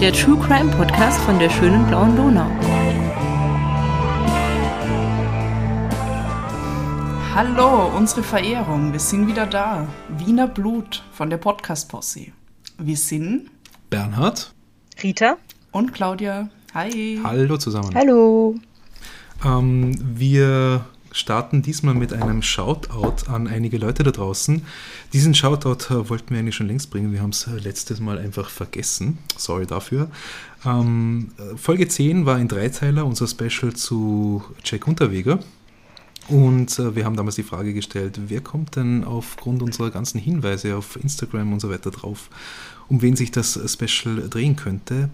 Der True Crime Podcast von der schönen blauen Donau. Hallo, unsere Verehrung, wir sind wieder da. Wiener Blut von der Podcast Posse. Wir sind Bernhard. Rita. Und Claudia. Hi. Hallo zusammen. Hallo. Ähm, wir starten diesmal mit einem Shoutout an einige Leute da draußen. Diesen Shoutout äh, wollten wir eigentlich schon längst bringen. Wir haben es äh, letztes Mal einfach vergessen. Sorry dafür. Ähm, Folge 10 war ein Dreiteiler, unser Special zu Jack Unterweger. Und äh, wir haben damals die Frage gestellt, wer kommt denn aufgrund unserer ganzen Hinweise auf Instagram und so weiter drauf, um wen sich das Special drehen könnte.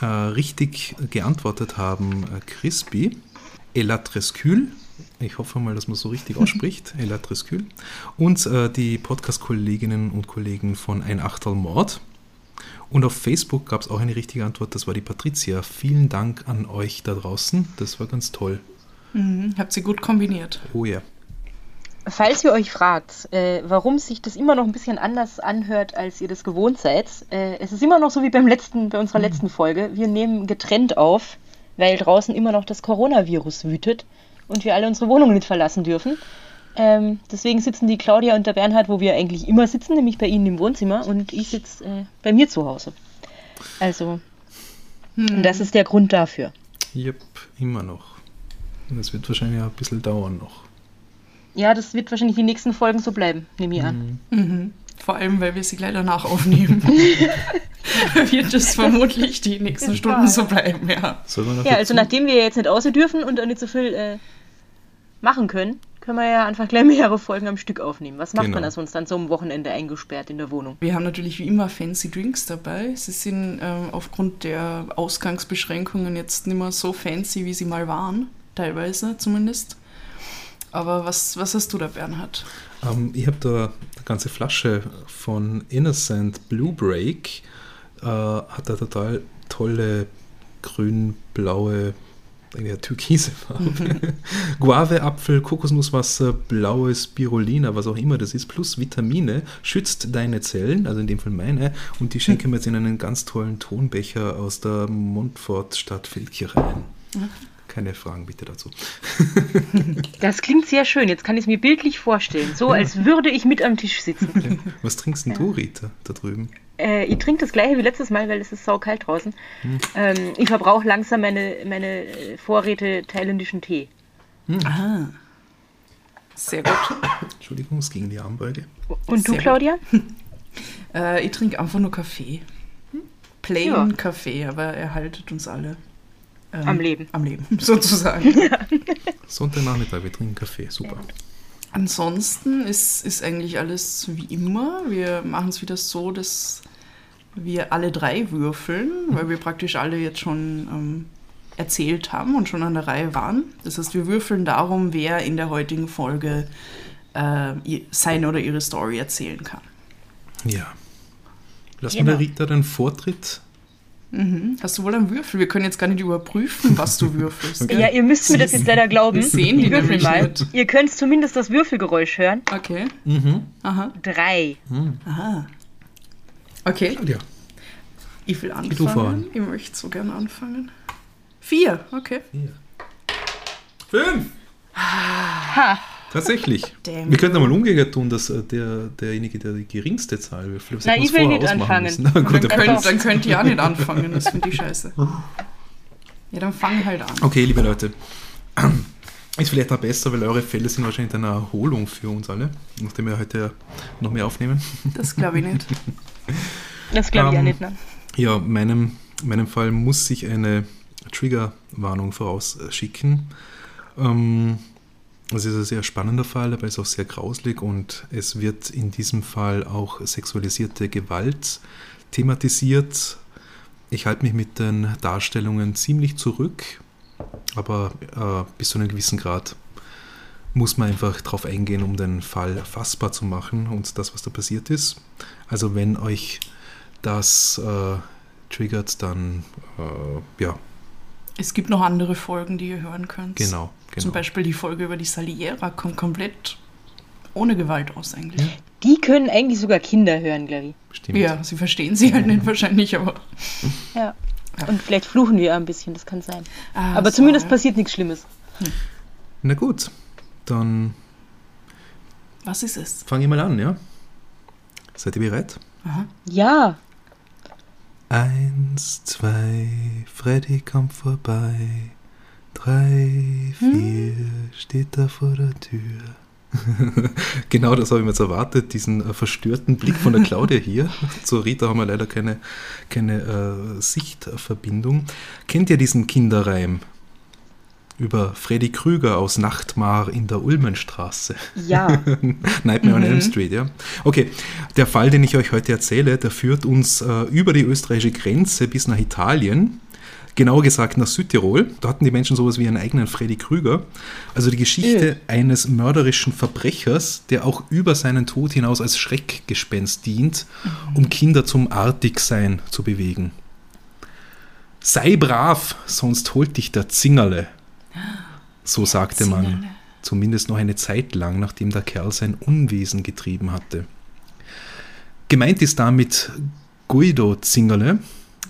Äh, richtig geantwortet haben äh, Crispy, Elatrescule, ich hoffe mal, dass man so richtig ausspricht, Elatrescule, und äh, die Podcast-Kolleginnen und Kollegen von Ein Achtel Mord. Und auf Facebook gab es auch eine richtige Antwort, das war die Patricia. Vielen Dank an euch da draußen, das war ganz toll. Mhm, habt sie gut kombiniert. Oh ja. Falls ihr euch fragt, äh, warum sich das immer noch ein bisschen anders anhört, als ihr das gewohnt seid, äh, es ist immer noch so wie beim letzten, bei unserer letzten Folge. Wir nehmen getrennt auf, weil draußen immer noch das Coronavirus wütet und wir alle unsere Wohnungen nicht verlassen dürfen. Ähm, deswegen sitzen die Claudia und der Bernhard, wo wir eigentlich immer sitzen, nämlich bei ihnen im Wohnzimmer und ich sitze äh, bei mir zu Hause. Also, hm. das ist der Grund dafür. Jep, immer noch. Das wird wahrscheinlich ein bisschen dauern noch. Ja, das wird wahrscheinlich die nächsten Folgen so bleiben, nehme ich an. Mhm. Mhm. Vor allem, weil wir sie gleich danach aufnehmen. wird es vermutlich die nächsten das Stunden so bleiben, ja. Ja, also nachdem wir jetzt nicht außer dürfen und auch nicht so viel äh, machen können, können wir ja einfach gleich mehrere Folgen am Stück aufnehmen. Was macht genau. man da sonst dann so am Wochenende eingesperrt in der Wohnung? Wir haben natürlich wie immer fancy Drinks dabei. Sie sind ähm, aufgrund der Ausgangsbeschränkungen jetzt nicht mehr so fancy, wie sie mal waren teilweise zumindest. Aber was, was hast du da, Bernhard? Um, ähm, ich habe da eine ganze Flasche von Innocent Blue Break. Uh, hat da total tolle grün-blaue ja, türkise Farbe. Guave, Apfel, Kokosnusswasser, blaues Spirulina, was auch immer das ist, plus Vitamine, schützt deine Zellen, also in dem Fall meine, und die schenken wir jetzt in einen ganz tollen Tonbecher aus der Montfort Stadt Feldkirche ein. Mhm keine Fragen bitte dazu. Das klingt sehr schön. Jetzt kann ich es mir bildlich vorstellen. So, als würde ich mit am Tisch sitzen. Was trinkst denn du, Rita, da drüben? Äh, ich trinke das gleiche wie letztes Mal, weil es ist saukalt draußen. Hm. Ähm, ich verbrauche langsam meine, meine äh, Vorräte thailändischen Tee. Hm. Aha. Sehr gut. Entschuldigung, es ging die Armbeuge. Und du, Sehr Claudia? äh, ich trinke einfach nur Kaffee. Plain ja. Kaffee, aber er haltet uns alle ähm, am Leben. Am Leben, sozusagen. ja. Sonntagnachmittag, wir trinken Kaffee, super. Ansonsten ist, ist eigentlich alles wie immer. Wir machen es wieder so, dass wir alle drei würfeln, weil wir praktisch alle jetzt schon ähm, erzählt haben und schon an der Reihe waren. Das heißt, wir würfeln darum, wer in der heutigen Folge äh, seine oder ihre Story erzählen kann. Ja. Lass genau. mal der Rita den Vortritt Mhm. Hast du wohl einen Würfel? Wir können jetzt gar nicht überprüfen, was du würfelst. okay. Ja, ihr müsst mir das jetzt leider glauben. Wir sehen die Würfel mal. Nicht. Ihr könnt zumindest das Würfelgeräusch hören. Okay. Mhm. Aha. Drei. Mhm. Aha. Okay. Claudia. Ich will anfangen. Ich möchte so gerne anfangen. Vier. Okay. Vier. Fünf. Ha. Tatsächlich. Damn. Wir könnten mal umgekehrt tun, dass äh, der, derjenige, der die geringste Zahl wirft, Na, ich will nicht anfangen. Na, gut, dann, könnt, dann könnt ihr auch nicht anfangen, das finde ich scheiße. Ja, dann fang halt an. Okay, liebe Leute. Ist vielleicht auch besser, weil eure Fälle sind wahrscheinlich eine Erholung für uns alle, nachdem wir heute noch mehr aufnehmen. Das glaube ich nicht. Das glaube ich um, auch ähm, nicht, ne? Ja, meinem, meinem Fall muss ich eine Triggerwarnung vorausschicken. Ähm, es ist ein sehr spannender Fall, aber ist auch sehr grauslig und es wird in diesem Fall auch sexualisierte Gewalt thematisiert. Ich halte mich mit den Darstellungen ziemlich zurück, aber äh, bis zu einem gewissen Grad muss man einfach darauf eingehen, um den Fall fassbar zu machen und das, was da passiert ist. Also wenn euch das äh, triggert, dann äh, ja, es gibt noch andere Folgen, die ihr hören könnt. Genau, genau. Zum Beispiel die Folge über die Saliera kommt komplett ohne Gewalt aus eigentlich. Ja. Die können eigentlich sogar Kinder hören, glaube ich. Stimmt. Ja, sie verstehen sie halt nicht wahrscheinlich, aber. Ja. Und vielleicht fluchen wir ein bisschen, das kann sein. Ah, Aber so, zumindest passiert nichts Schlimmes. Na gut, dann Was ist es? fange ich mal an, ja? Seid ihr bereit? Aha. Ja, Eins, zwei, Freddy kommt vorbei. Drei, vier, steht da vor der Tür. genau das habe ich mir jetzt erwartet, diesen äh, verstörten Blick von der Claudia hier. Zu Rita haben wir leider keine, keine äh, Sichtverbindung. Kennt ihr diesen Kinderreim über Freddy Krüger aus Nachtmar in der Ulmenstraße? ja. Nightmare on Elm Street, ja. Okay, der Fall, den ich euch heute erzähle, der führt uns äh, über die österreichische Grenze bis nach Italien. Genauer gesagt nach Südtirol. Da hatten die Menschen sowas wie einen eigenen Freddy Krüger. Also die Geschichte eines mörderischen Verbrechers, der auch über seinen Tod hinaus als Schreckgespenst dient, um Kinder zum Artigsein zu bewegen. Sei brav, sonst holt dich der Zingerle. So sagte man. Zumindest noch eine Zeit lang, nachdem der Kerl sein Unwesen getrieben hatte. Gemeint ist damit Guido Zingerle,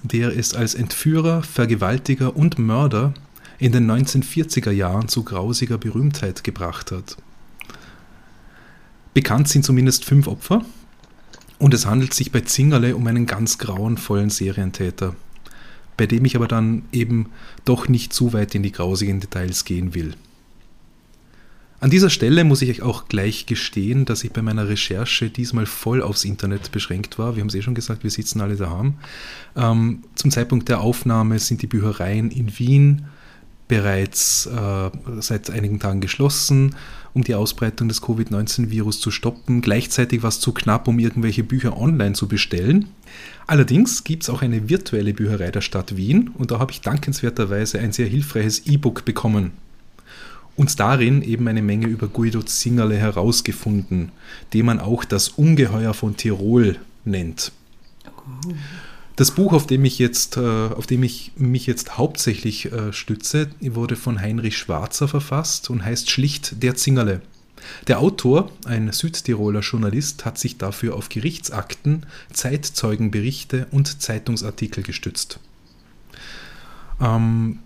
der es als Entführer, Vergewaltiger und Mörder in den 1940er Jahren zu grausiger Berühmtheit gebracht hat. Bekannt sind zumindest fünf Opfer und es handelt sich bei Zingerle um einen ganz grauenvollen Serientäter, bei dem ich aber dann eben doch nicht zu weit in die grausigen Details gehen will. An dieser Stelle muss ich euch auch gleich gestehen, dass ich bei meiner Recherche diesmal voll aufs Internet beschränkt war. Wir haben es eh schon gesagt, wir sitzen alle daheim. Ähm, zum Zeitpunkt der Aufnahme sind die Büchereien in Wien bereits äh, seit einigen Tagen geschlossen, um die Ausbreitung des Covid-19-Virus zu stoppen. Gleichzeitig war es zu knapp, um irgendwelche Bücher online zu bestellen. Allerdings gibt es auch eine virtuelle Bücherei der Stadt Wien und da habe ich dankenswerterweise ein sehr hilfreiches E-Book bekommen und darin eben eine Menge über Guido Zingerle herausgefunden, den man auch das Ungeheuer von Tirol nennt. Das Buch, auf dem ich jetzt, äh, auf dem ich mich jetzt hauptsächlich äh, stütze, wurde von Heinrich Schwarzer verfasst und heißt schlicht Der Zingerle. Der Autor, ein Südtiroler Journalist, hat sich dafür auf Gerichtsakten, Zeitzeugenberichte und Zeitungsartikel gestützt. Ähm,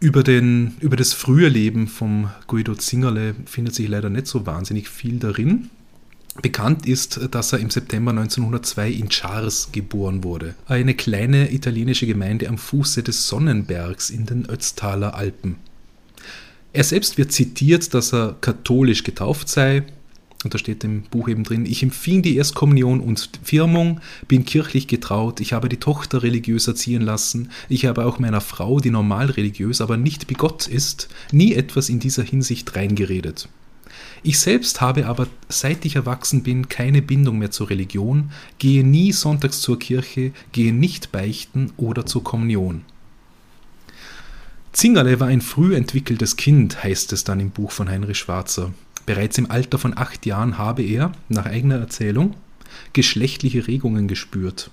über, den, über das frühe Leben vom Guido Zingerle findet sich leider nicht so wahnsinnig viel darin. Bekannt ist, dass er im September 1902 in Chars geboren wurde, eine kleine italienische Gemeinde am Fuße des Sonnenbergs in den Ötztaler Alpen. Er selbst wird zitiert, dass er katholisch getauft sei, und da steht im Buch eben drin, ich empfing die Erstkommunion und Firmung, bin kirchlich getraut, ich habe die Tochter religiös erziehen lassen, ich habe auch meiner Frau, die normal religiös, aber nicht bigott ist, nie etwas in dieser Hinsicht reingeredet. Ich selbst habe aber, seit ich erwachsen bin, keine Bindung mehr zur Religion, gehe nie sonntags zur Kirche, gehe nicht beichten oder zur Kommunion. Zingerle war ein früh entwickeltes Kind, heißt es dann im Buch von Heinrich Schwarzer. Bereits im Alter von acht Jahren habe er, nach eigener Erzählung, geschlechtliche Regungen gespürt.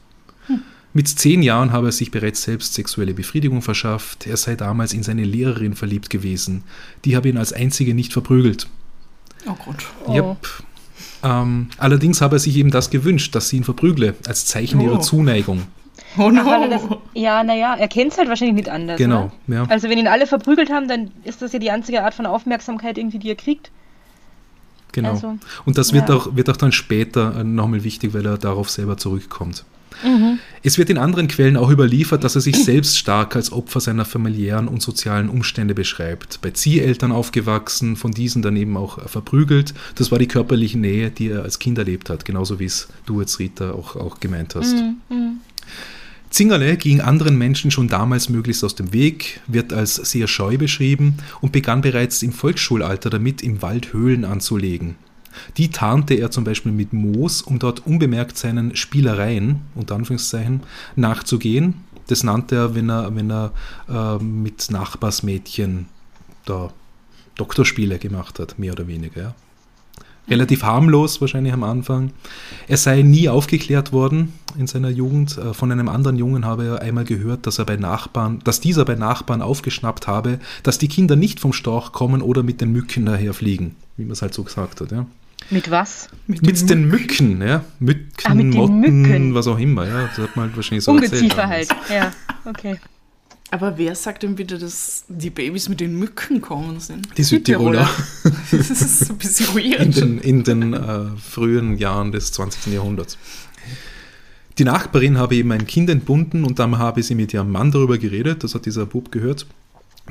Mit zehn Jahren habe er sich bereits selbst sexuelle Befriedigung verschafft. Er sei damals in seine Lehrerin verliebt gewesen. Die habe ihn als einzige nicht verprügelt. Oh Gott. Oh. Yep. Ähm, allerdings habe er sich eben das gewünscht, dass sie ihn verprügle, als Zeichen Oh. ihrer Zuneigung. Oh Ach, weil er das, no. ja, naja, er kennt es halt wahrscheinlich nicht anders. Genau, Ne? ja. Also wenn ihn alle verprügelt haben, dann ist das ja die einzige Art von Aufmerksamkeit irgendwie, die er kriegt. Genau. Also, Und das wird, ja. auch, wird auch dann später äh, nochmal wichtig, weil er darauf selber zurückkommt. Es wird in anderen Quellen auch überliefert, dass er sich selbst stark als Opfer seiner familiären und sozialen Umstände beschreibt. Bei Zieheltern aufgewachsen, von diesen dann eben auch verprügelt. Das war die körperliche Nähe, die er als Kind erlebt hat, genauso wie es du jetzt, Rita, auch, auch gemeint hast. Zingerle ging anderen Menschen schon damals möglichst aus dem Weg, wird als sehr scheu beschrieben und begann bereits im Volksschulalter damit, im Wald Höhlen anzulegen. Die tarnte er zum Beispiel mit Moos, um dort unbemerkt seinen Spielereien, unter Anführungszeichen, nachzugehen. Das nannte er, wenn er, wenn er äh, mit Nachbarsmädchen da Doktorspiele gemacht hat, mehr oder weniger. Ja. Relativ harmlos wahrscheinlich am Anfang. Er sei nie aufgeklärt worden in seiner Jugend. Äh, Von einem anderen Jungen habe er einmal gehört, dass er bei Nachbarn, dass dieser bei Nachbarn aufgeschnappt habe, dass die Kinder nicht vom Storch kommen oder mit den Mücken daherfliegen, wie man es halt so gesagt hat. Ja. Mit was? Mit, mit den Mücken, ja. Mücken, Ah, mit den Motten, Mücken. was auch immer, ja. Das hat man halt wahrscheinlich so Ungeziefer erzählt. halt. Ja, okay. Aber wer sagt denn bitte, dass die Babys mit den Mücken kommen sind? Die Südtiroler. Das ist ein bisschen in weird. den, in den äh, frühen Jahren des 20. Jahrhunderts. Die Nachbarin habe eben ein Kind entbunden und dann habe sie mit ihrem Mann darüber geredet, das hat dieser Bub gehört,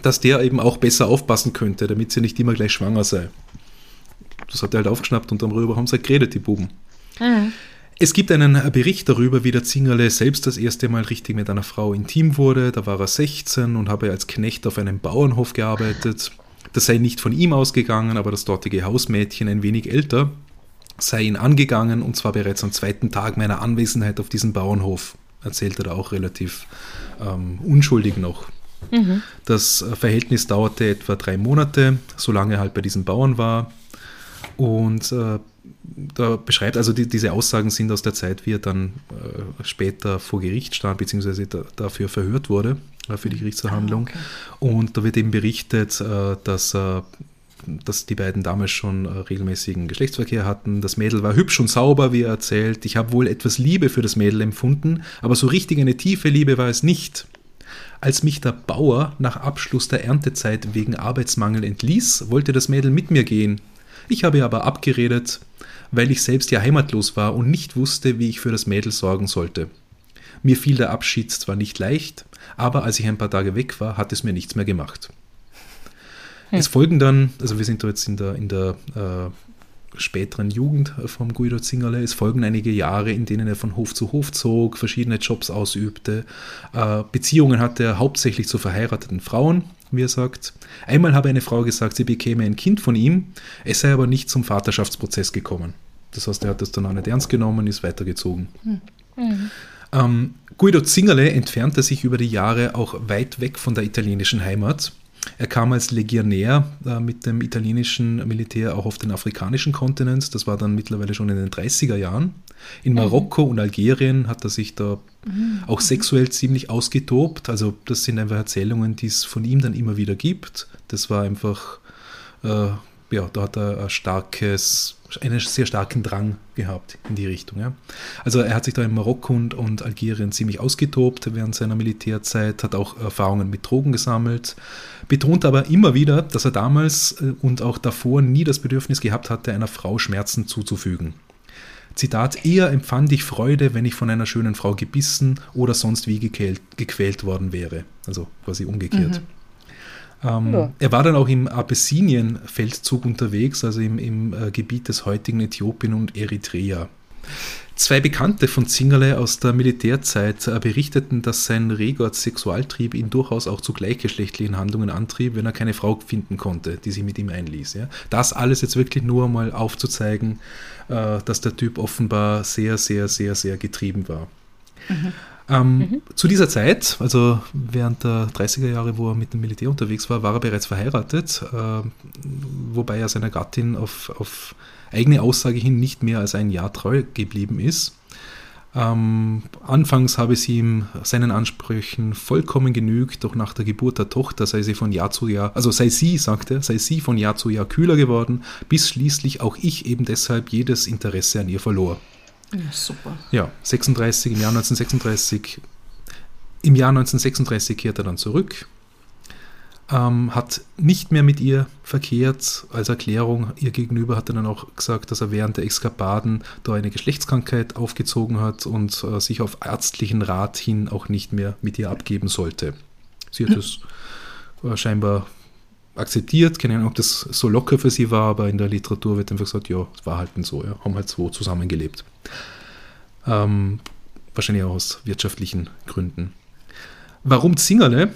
dass der eben auch besser aufpassen könnte, damit sie nicht immer gleich schwanger sei. Das hat er halt aufgeschnappt und darüber haben sie halt geredet, die Buben. Es gibt einen Bericht darüber, wie der Zingerle selbst das erste Mal richtig mit einer Frau intim wurde. Da war er 16 und habe als Knecht auf einem Bauernhof gearbeitet. Das sei nicht von ihm ausgegangen, aber das dortige Hausmädchen, ein wenig älter, sei ihn angegangen und zwar bereits am zweiten Tag meiner Anwesenheit auf diesem Bauernhof. Erzählt er da auch relativ ähm, unschuldig noch. Das äh, Verhältnis dauerte etwa drei Monate, solange er halt bei diesem Bauern war. Und äh, da beschreibt, also die, diese Aussagen sind aus der Zeit, wie er dann äh, später vor Gericht stand, beziehungsweise da, dafür verhört wurde, äh, für die Gerichtsverhandlung. Und da wird eben berichtet, äh, dass, äh, dass die beiden damals schon äh, regelmäßigen Geschlechtsverkehr hatten. Das Mädel war hübsch und sauber, wie er erzählt. Ich habe wohl etwas Liebe für das Mädel empfunden, aber so richtig eine tiefe Liebe war es nicht. Als mich der Bauer nach Abschluss der Erntezeit wegen Arbeitsmangel entließ, wollte das Mädel mit mir gehen. Ich habe ihr aber abgeredet, weil ich selbst ja heimatlos war und nicht wusste, wie ich für das Mädel sorgen sollte. Mir fiel der Abschied zwar nicht leicht, aber als ich ein paar Tage weg war, hat es mir nichts mehr gemacht. Es folgen dann, also wir sind da jetzt in der, in der äh, späteren Jugend vom Guido Zingerle, es folgen einige Jahre, in denen er von Hof zu Hof zog, verschiedene Jobs ausübte. Äh, Beziehungen hatte er hauptsächlich zu verheirateten Frauen, wie er sagt. Einmal habe eine Frau gesagt, sie bekäme ein Kind von ihm, es sei aber nicht zum Vaterschaftsprozess gekommen. Das heißt, er hat das dann auch nicht ernst genommen, ist weitergezogen. Ähm, Guido Zingerle entfernte sich über die Jahre auch weit weg von der italienischen Heimat. Er kam als Legionär äh, mit dem italienischen Militär auch auf den afrikanischen Kontinent. Das war dann mittlerweile schon in den 30er Jahren. In Marokko und Algerien hat er sich da auch sexuell ziemlich ausgetobt. Also das sind einfach Erzählungen, die es von ihm dann immer wieder gibt. Das war einfach, äh, ja, da hat er ein starkes, einen sehr starken Drang gehabt in die Richtung. Ja. Also er hat sich da in Marokko und, und Algerien ziemlich ausgetobt während seiner Militärzeit, hat auch Erfahrungen mit Drogen gesammelt, betont aber immer wieder, dass er damals äh, und auch davor nie das Bedürfnis gehabt hatte, einer Frau Schmerzen zuzufügen. Zitat, eher empfand ich Freude, wenn ich von einer schönen Frau gebissen oder sonst wie gequält, gequält worden wäre. Also quasi umgekehrt. Ähm, Ja. Er war dann auch im Abessinien-Feldzug unterwegs, also im, im äh, Gebiet des heutigen Äthiopien und Eritrea. Zwei Bekannte von Zingerle aus der Militärzeit äh, berichteten, dass sein reger Sexualtrieb ihn durchaus auch zu gleichgeschlechtlichen Handlungen antrieb, wenn er keine Frau finden konnte, die sich mit ihm einließ. Ja. Das alles jetzt wirklich nur mal aufzuzeigen, äh, dass der Typ offenbar sehr, sehr, sehr, sehr getrieben war. Ähm, Zu dieser Zeit, also während der 30er Jahre, wo er mit dem Militär unterwegs war, war er bereits verheiratet, äh, wobei er seiner Gattin auf, auf eigene Aussage hin nicht mehr als ein Jahr treu geblieben ist. Ähm, anfangs habe sie ihm seinen Ansprüchen vollkommen genügt, doch nach der Geburt der Tochter sei sie von Jahr zu Jahr, also sei sie, sagt er, sei sie von Jahr zu Jahr kühler geworden, bis schließlich auch ich eben deshalb jedes Interesse an ihr verlor. Ja, super. Ja, 36, im Jahr 1936. Im Jahr 1936 kehrt er dann zurück, ähm, hat nicht mehr mit ihr verkehrt. Als Erklärung ihr gegenüber hat er dann auch gesagt, dass er während der Exkapaden da eine Geschlechtskrankheit aufgezogen hat und äh, sich auf ärztlichen Rat hin auch nicht mehr mit ihr abgeben sollte. Sie hat es äh, scheinbar akzeptiert, keine Ahnung, ob das so locker für sie war, aber in der Literatur wird einfach gesagt, ja, es war halt so, ja, haben halt so zusammengelebt. Ähm, wahrscheinlich auch aus wirtschaftlichen Gründen. Warum Zingerle,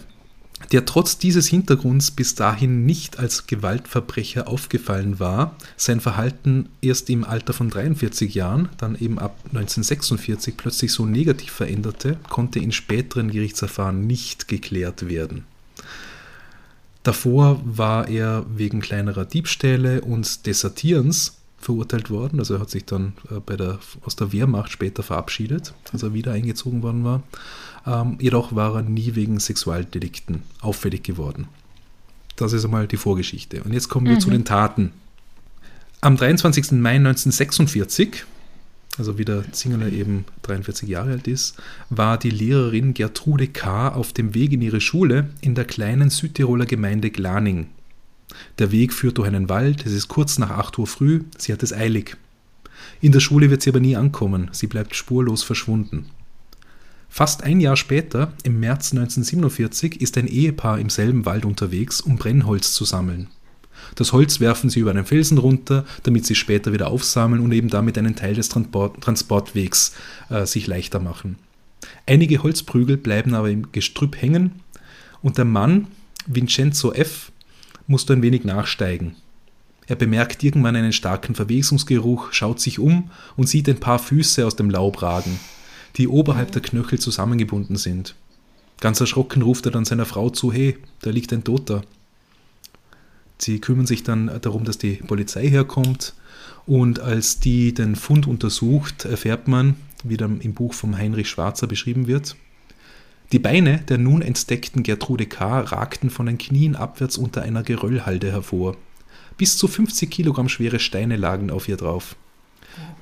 der trotz dieses Hintergrunds bis dahin nicht als Gewaltverbrecher aufgefallen war, sein Verhalten erst im Alter von 43 Jahren, dann eben ab 1946 plötzlich so negativ veränderte, konnte in späteren Gerichtsverfahren nicht geklärt werden. Davor war er wegen kleinerer Diebstähle und Desertierens verurteilt worden. Also er hat sich dann äh, bei der, aus der Wehrmacht später verabschiedet, als er wieder eingezogen worden war. Ähm, jedoch war er nie wegen Sexualdelikten auffällig geworden. Das ist einmal die Vorgeschichte. Und jetzt kommen wir zu den Taten. Am 23. Mai 1946, also wie der Zingerle eben 43 Jahre alt ist, war die Lehrerin Gertrude K. auf dem Weg in ihre Schule in der kleinen Südtiroler Gemeinde Glaning. Der Weg führt durch einen Wald, es ist kurz nach 8 Uhr früh, sie hat es eilig. In der Schule wird sie aber nie ankommen, sie bleibt spurlos verschwunden. Fast ein Jahr später, im März 1947, ist ein Ehepaar im selben Wald unterwegs, um Brennholz zu sammeln. Das Holz werfen sie über einen Felsen runter, damit sie später wieder aufsammeln und eben damit einen Teil des Transport Transportwegs äh, sich leichter machen. Einige Holzprügel bleiben aber im Gestrüpp hängen und der Mann, Vincenzo F., muss ein wenig nachsteigen. Er bemerkt irgendwann einen starken Verwesungsgeruch, schaut sich um und sieht ein paar Füße aus dem Laub ragen, die oberhalb der Knöchel zusammengebunden sind. Ganz erschrocken ruft er dann seiner Frau zu, hey, da liegt ein Toter. Sie kümmern sich dann darum, dass die Polizei herkommt. Und als die den Fund untersucht, erfährt man, wie dann im Buch von Heinrich Schwarzer beschrieben wird, die Beine der nun entdeckten Gertrude K. ragten von den Knien abwärts unter einer Geröllhalde hervor. Bis zu 50 Kilogramm schwere Steine lagen auf ihr drauf.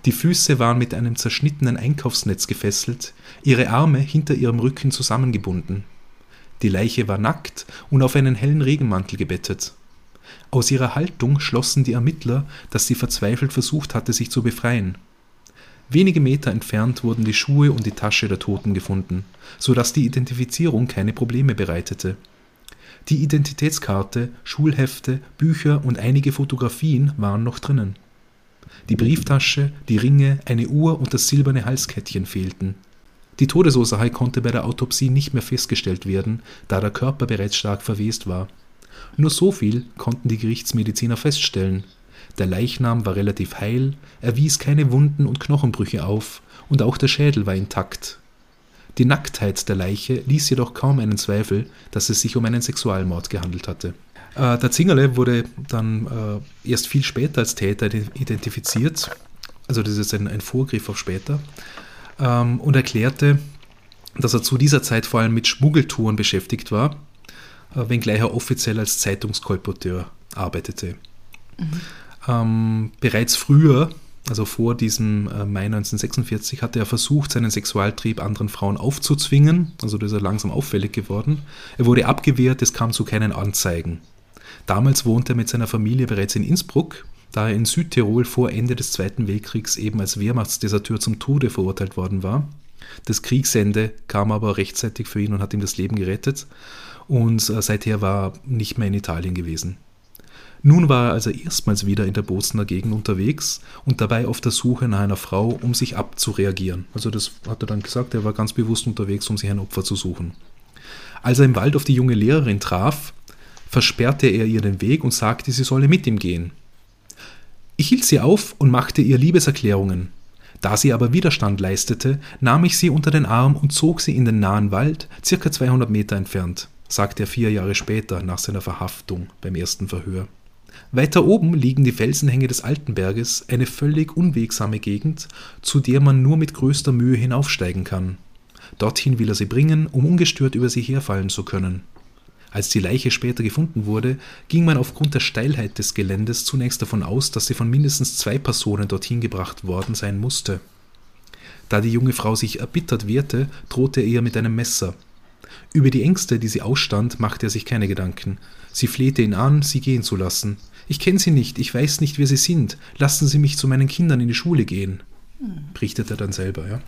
Die Füße waren mit einem zerschnittenen Einkaufsnetz gefesselt, ihre Arme hinter ihrem Rücken zusammengebunden. Die Leiche war nackt und auf einen hellen Regenmantel gebettet. Aus ihrer Haltung schlossen die Ermittler, dass sie verzweifelt versucht hatte, sich zu befreien. Wenige Meter entfernt wurden die Schuhe und die Tasche der Toten gefunden, so dass die Identifizierung keine Probleme bereitete. Die Identitätskarte, Schulhefte, Bücher und einige Fotografien waren noch drinnen. Die Brieftasche, die Ringe, eine Uhr und das silberne Halskettchen fehlten. Die Todesursache konnte bei der Autopsie nicht mehr festgestellt werden, da der Körper bereits stark verwest war. Nur so viel konnten die Gerichtsmediziner feststellen. Der Leichnam war relativ heil, er wies keine Wunden und Knochenbrüche auf, und auch der Schädel war intakt. Die Nacktheit der Leiche ließ jedoch kaum einen Zweifel, dass es sich um einen Sexualmord gehandelt hatte. Äh, der Zingerle wurde dann äh, erst viel später als Täter identifiziert, also das ist ein, ein Vorgriff auf später, ähm, und erklärte, dass er zu dieser Zeit vor allem mit Schmuggeltouren beschäftigt war, äh, wenngleich er offiziell als Zeitungskolporteur arbeitete. Mhm. Ähm, bereits früher also vor diesem äh, Mai 1946, hatte er versucht, seinen Sexualtrieb anderen Frauen aufzuzwingen. Also da ist er langsam auffällig geworden. Er wurde abgewehrt, es kam zu keinen Anzeigen. Damals wohnte er mit seiner Familie bereits in Innsbruck, da er in Südtirol vor Ende des Zweiten Weltkriegs eben als Wehrmachtsdeserteur zum Tode verurteilt worden war. Das Kriegsende kam aber rechtzeitig für ihn und hat ihm das Leben gerettet. Und äh, seither war er nicht mehr in Italien gewesen. Nun war er also erstmals wieder in der Bozener Gegend unterwegs und dabei auf der Suche nach einer Frau, um sich abzureagieren. Also das hat er dann gesagt, er war ganz bewusst unterwegs, um sich ein Opfer zu suchen. Als er im Wald auf die junge Lehrerin traf, versperrte er ihr den Weg und sagte, sie solle mit ihm gehen. Ich hielt sie auf und machte ihr Liebeserklärungen. Da sie aber Widerstand leistete, nahm ich sie unter den Arm und zog sie in den nahen Wald, circa 200 Meter entfernt, sagte er vier Jahre später nach seiner Verhaftung beim ersten Verhör. Weiter oben liegen die Felsenhänge des Altenberges, eine völlig unwegsame Gegend, zu der man nur mit größter Mühe hinaufsteigen kann. Dorthin will er sie bringen, um ungestört über sie herfallen zu können. Als die Leiche später gefunden wurde, ging man aufgrund der Steilheit des Geländes zunächst davon aus, dass sie von mindestens zwei Personen dorthin gebracht worden sein musste. Da die junge Frau sich erbittert wehrte, drohte er ihr mit einem Messer. Über die Ängste, die sie ausstand, machte er sich keine Gedanken. Sie flehte ihn an, sie gehen zu lassen. Ich kenne sie nicht, ich weiß nicht, wer sie sind. Lassen Sie mich zu meinen Kindern in die Schule gehen, berichtet er dann selber. Ja.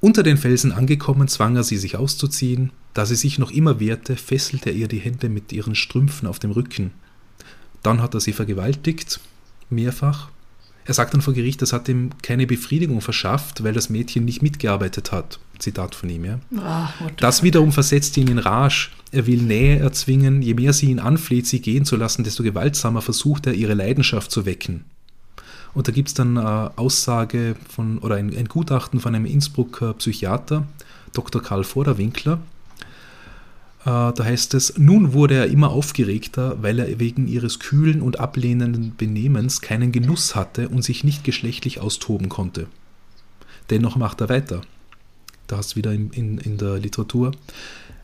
Unter den Felsen angekommen, zwang er sie, sich auszuziehen. Da sie sich noch immer wehrte, fesselte er ihr die Hände mit ihren Strümpfen auf dem Rücken. Dann hat er sie vergewaltigt, mehrfach. Er sagt dann vor Gericht, das hat ihm keine Befriedigung verschafft, weil das Mädchen nicht mitgearbeitet hat. Zitat von ihm, ja. Oh, das wiederum versetzt ihn in Rage. Er will Nähe erzwingen. Je mehr sie ihn anfleht, sie gehen zu lassen, desto gewaltsamer versucht er, ihre Leidenschaft zu wecken. Und da gibt es dann eine Aussage von, oder ein, ein Gutachten von einem Innsbrucker Psychiater, Dr. Karl Vorderwinkler, äh, da heißt es, nun wurde er immer aufgeregter, weil er wegen ihres kühlen und ablehnenden Benehmens keinen Genuss hatte und sich nicht geschlechtlich austoben konnte. Dennoch macht er weiter. Da hast du wieder in, in, in der Literatur.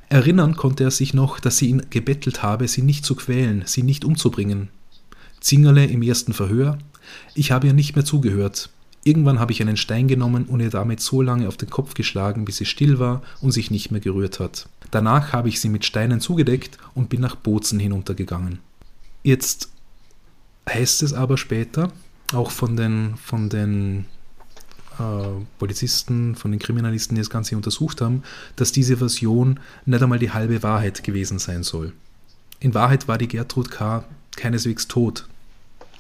Erinnern konnte er sich noch, dass sie ihn gebettelt habe, sie nicht zu quälen, sie nicht umzubringen. Zingerle im ersten Verhör. Ich habe ihr nicht mehr zugehört. Irgendwann habe ich einen Stein genommen und ihr damit so lange auf den Kopf geschlagen, bis sie still war und sich nicht mehr gerührt hat. Danach habe ich sie mit Steinen zugedeckt und bin nach Bozen hinuntergegangen. Jetzt heißt es aber später, auch von den, von den äh, Polizisten, von den Kriminalisten, die das Ganze untersucht haben, dass diese Version nicht einmal die halbe Wahrheit gewesen sein soll. In Wahrheit war die Gertrud K. keineswegs tot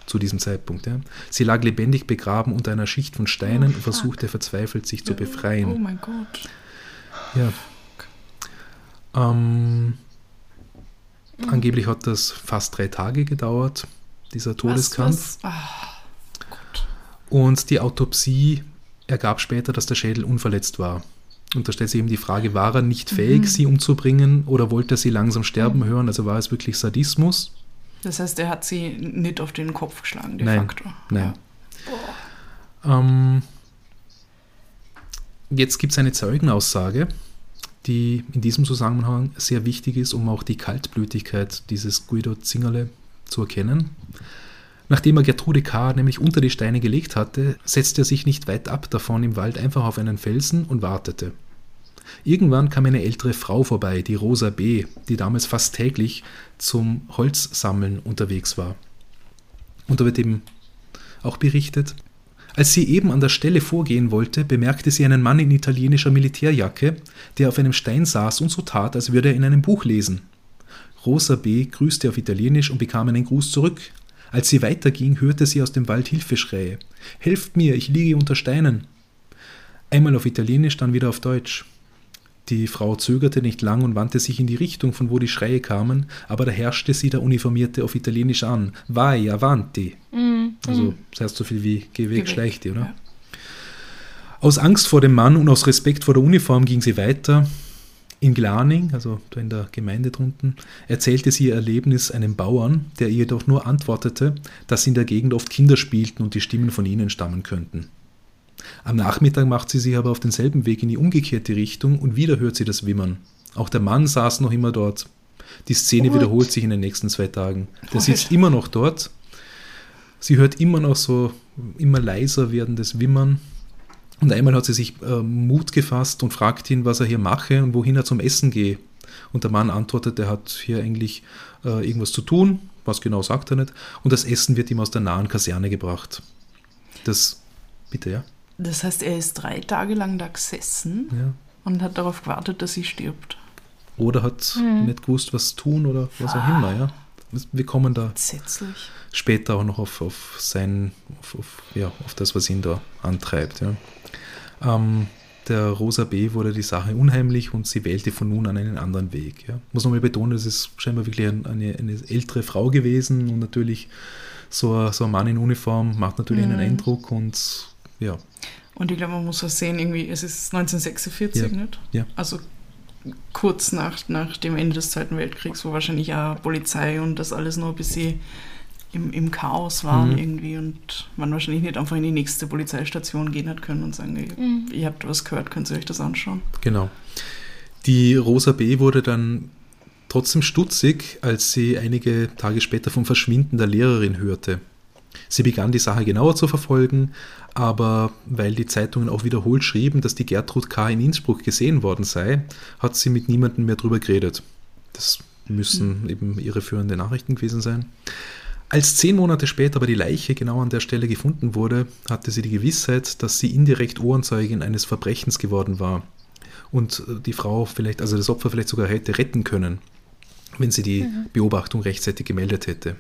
zu diesem Zeitpunkt. Ja. Sie lag lebendig begraben unter einer Schicht von Steinen Oh, und versuchte verzweifelt, sich zu befreien. Oh mein Gott. Ja. Ähm, Angeblich hat das fast drei Tage gedauert, dieser Todeskampf. Was, was? Ah. Und die Autopsie ergab später, dass der Schädel unverletzt war. Und da stellt sich eben die Frage, war er nicht fähig, Mhm. sie umzubringen oder wollte er sie langsam sterben hören? Also war es wirklich Sadismus? Das heißt, er hat sie nicht auf den Kopf geschlagen, de Nein, facto. nein. Ähm, jetzt gibt es eine Zeugenaussage, die in diesem Zusammenhang sehr wichtig ist, um auch die Kaltblütigkeit dieses Guido Zingerle zu erkennen. Nachdem er Gertrude K. nämlich unter die Steine gelegt hatte, setzte er sich nicht weit ab davon im Wald einfach auf einen Felsen und wartete. Irgendwann kam eine ältere Frau vorbei, die Rosa B., die damals fast täglich zum Holzsammeln unterwegs war. Und da wird eben auch berichtet, als sie eben an der Stelle vorgehen wollte, bemerkte sie einen Mann in italienischer Militärjacke, der auf einem Stein saß und so tat, als würde er in einem Buch lesen. Rosa B. grüßte auf Italienisch und bekam einen Gruß zurück. Als sie weiterging, hörte sie aus dem Wald Hilfeschreie. Helft mir, ich liege unter Steinen. Einmal auf Italienisch, dann wieder auf Deutsch. Die Frau zögerte nicht lang und wandte sich in die Richtung, von wo die Schreie kamen, aber da herrschte sie der Uniformierte auf Italienisch an. Vai, avanti. Also, das heißt so viel wie geh weg, schleich dir, oder? Ja. Aus Angst vor dem Mann und aus Respekt vor der Uniform ging sie weiter. In Glaning, also da in der Gemeinde drunten, erzählte sie ihr Erlebnis einem Bauern, der ihr jedoch nur antwortete, dass in der Gegend oft Kinder spielten und die Stimmen von ihnen stammen könnten. Am Nachmittag macht sie sich aber auf denselben Weg in die umgekehrte Richtung und wieder hört sie das Wimmern. Auch der Mann saß noch immer dort. Die Szene What? wiederholt sich in den nächsten zwei Tagen. Der What? sitzt immer noch dort. Sie hört immer noch so immer leiser werdendes Wimmern. Und einmal hat sie sich äh, Mut gefasst und fragt ihn, was er hier mache und wohin er zum Essen gehe. Und der Mann antwortet, er hat hier eigentlich äh, irgendwas zu tun. Was genau sagt er nicht. Und das Essen wird ihm aus der nahen Kaserne gebracht. Das, bitte, ja? Das heißt, er ist drei Tage lang da gesessen ja. und hat darauf gewartet, dass sie stirbt. Oder hat nicht gewusst, was tun oder was auch immer, ja. Wir kommen da Entsetzlich. später auch noch auf, auf sein, auf, auf, ja, auf das, was ihn da antreibt. Ja. Ähm, der Rosa B. wurde die Sache unheimlich und sie wählte von nun an einen anderen Weg. Ja. Muss nochmal betonen, es ist scheinbar wirklich ein, eine, eine ältere Frau gewesen und natürlich so ein, so ein Mann in Uniform macht natürlich einen Eindruck und ja, Und ich glaube, man muss auch sehen, irgendwie, es ist 1946, Ja. nicht? Ja. Also kurz nach, nach dem Ende des Zweiten Weltkriegs, wo wahrscheinlich auch Polizei und das alles noch ein bisschen im, im Chaos waren Mhm. irgendwie und man wahrscheinlich nicht einfach in die nächste Polizeistation gehen hat können und sagen, ihr, ihr habt was gehört, könnt ihr euch das anschauen. Genau. Die Rosa B. wurde dann trotzdem stutzig, als sie einige Tage später vom Verschwinden der Lehrerin hörte. Sie begann die Sache genauer zu verfolgen, aber weil die Zeitungen auch wiederholt schrieben, dass die Gertrud K. in Innsbruck gesehen worden sei, hat sie mit niemandem mehr drüber geredet. Das müssen eben irreführende Nachrichten gewesen sein. Als zehn Monate später aber die Leiche genau an der Stelle gefunden wurde, hatte sie die Gewissheit, dass sie indirekt Ohrenzeugin eines Verbrechens geworden war und äh, die Frau vielleicht, also das Opfer vielleicht sogar hätte retten können, wenn sie die Beobachtung rechtzeitig gemeldet hätte.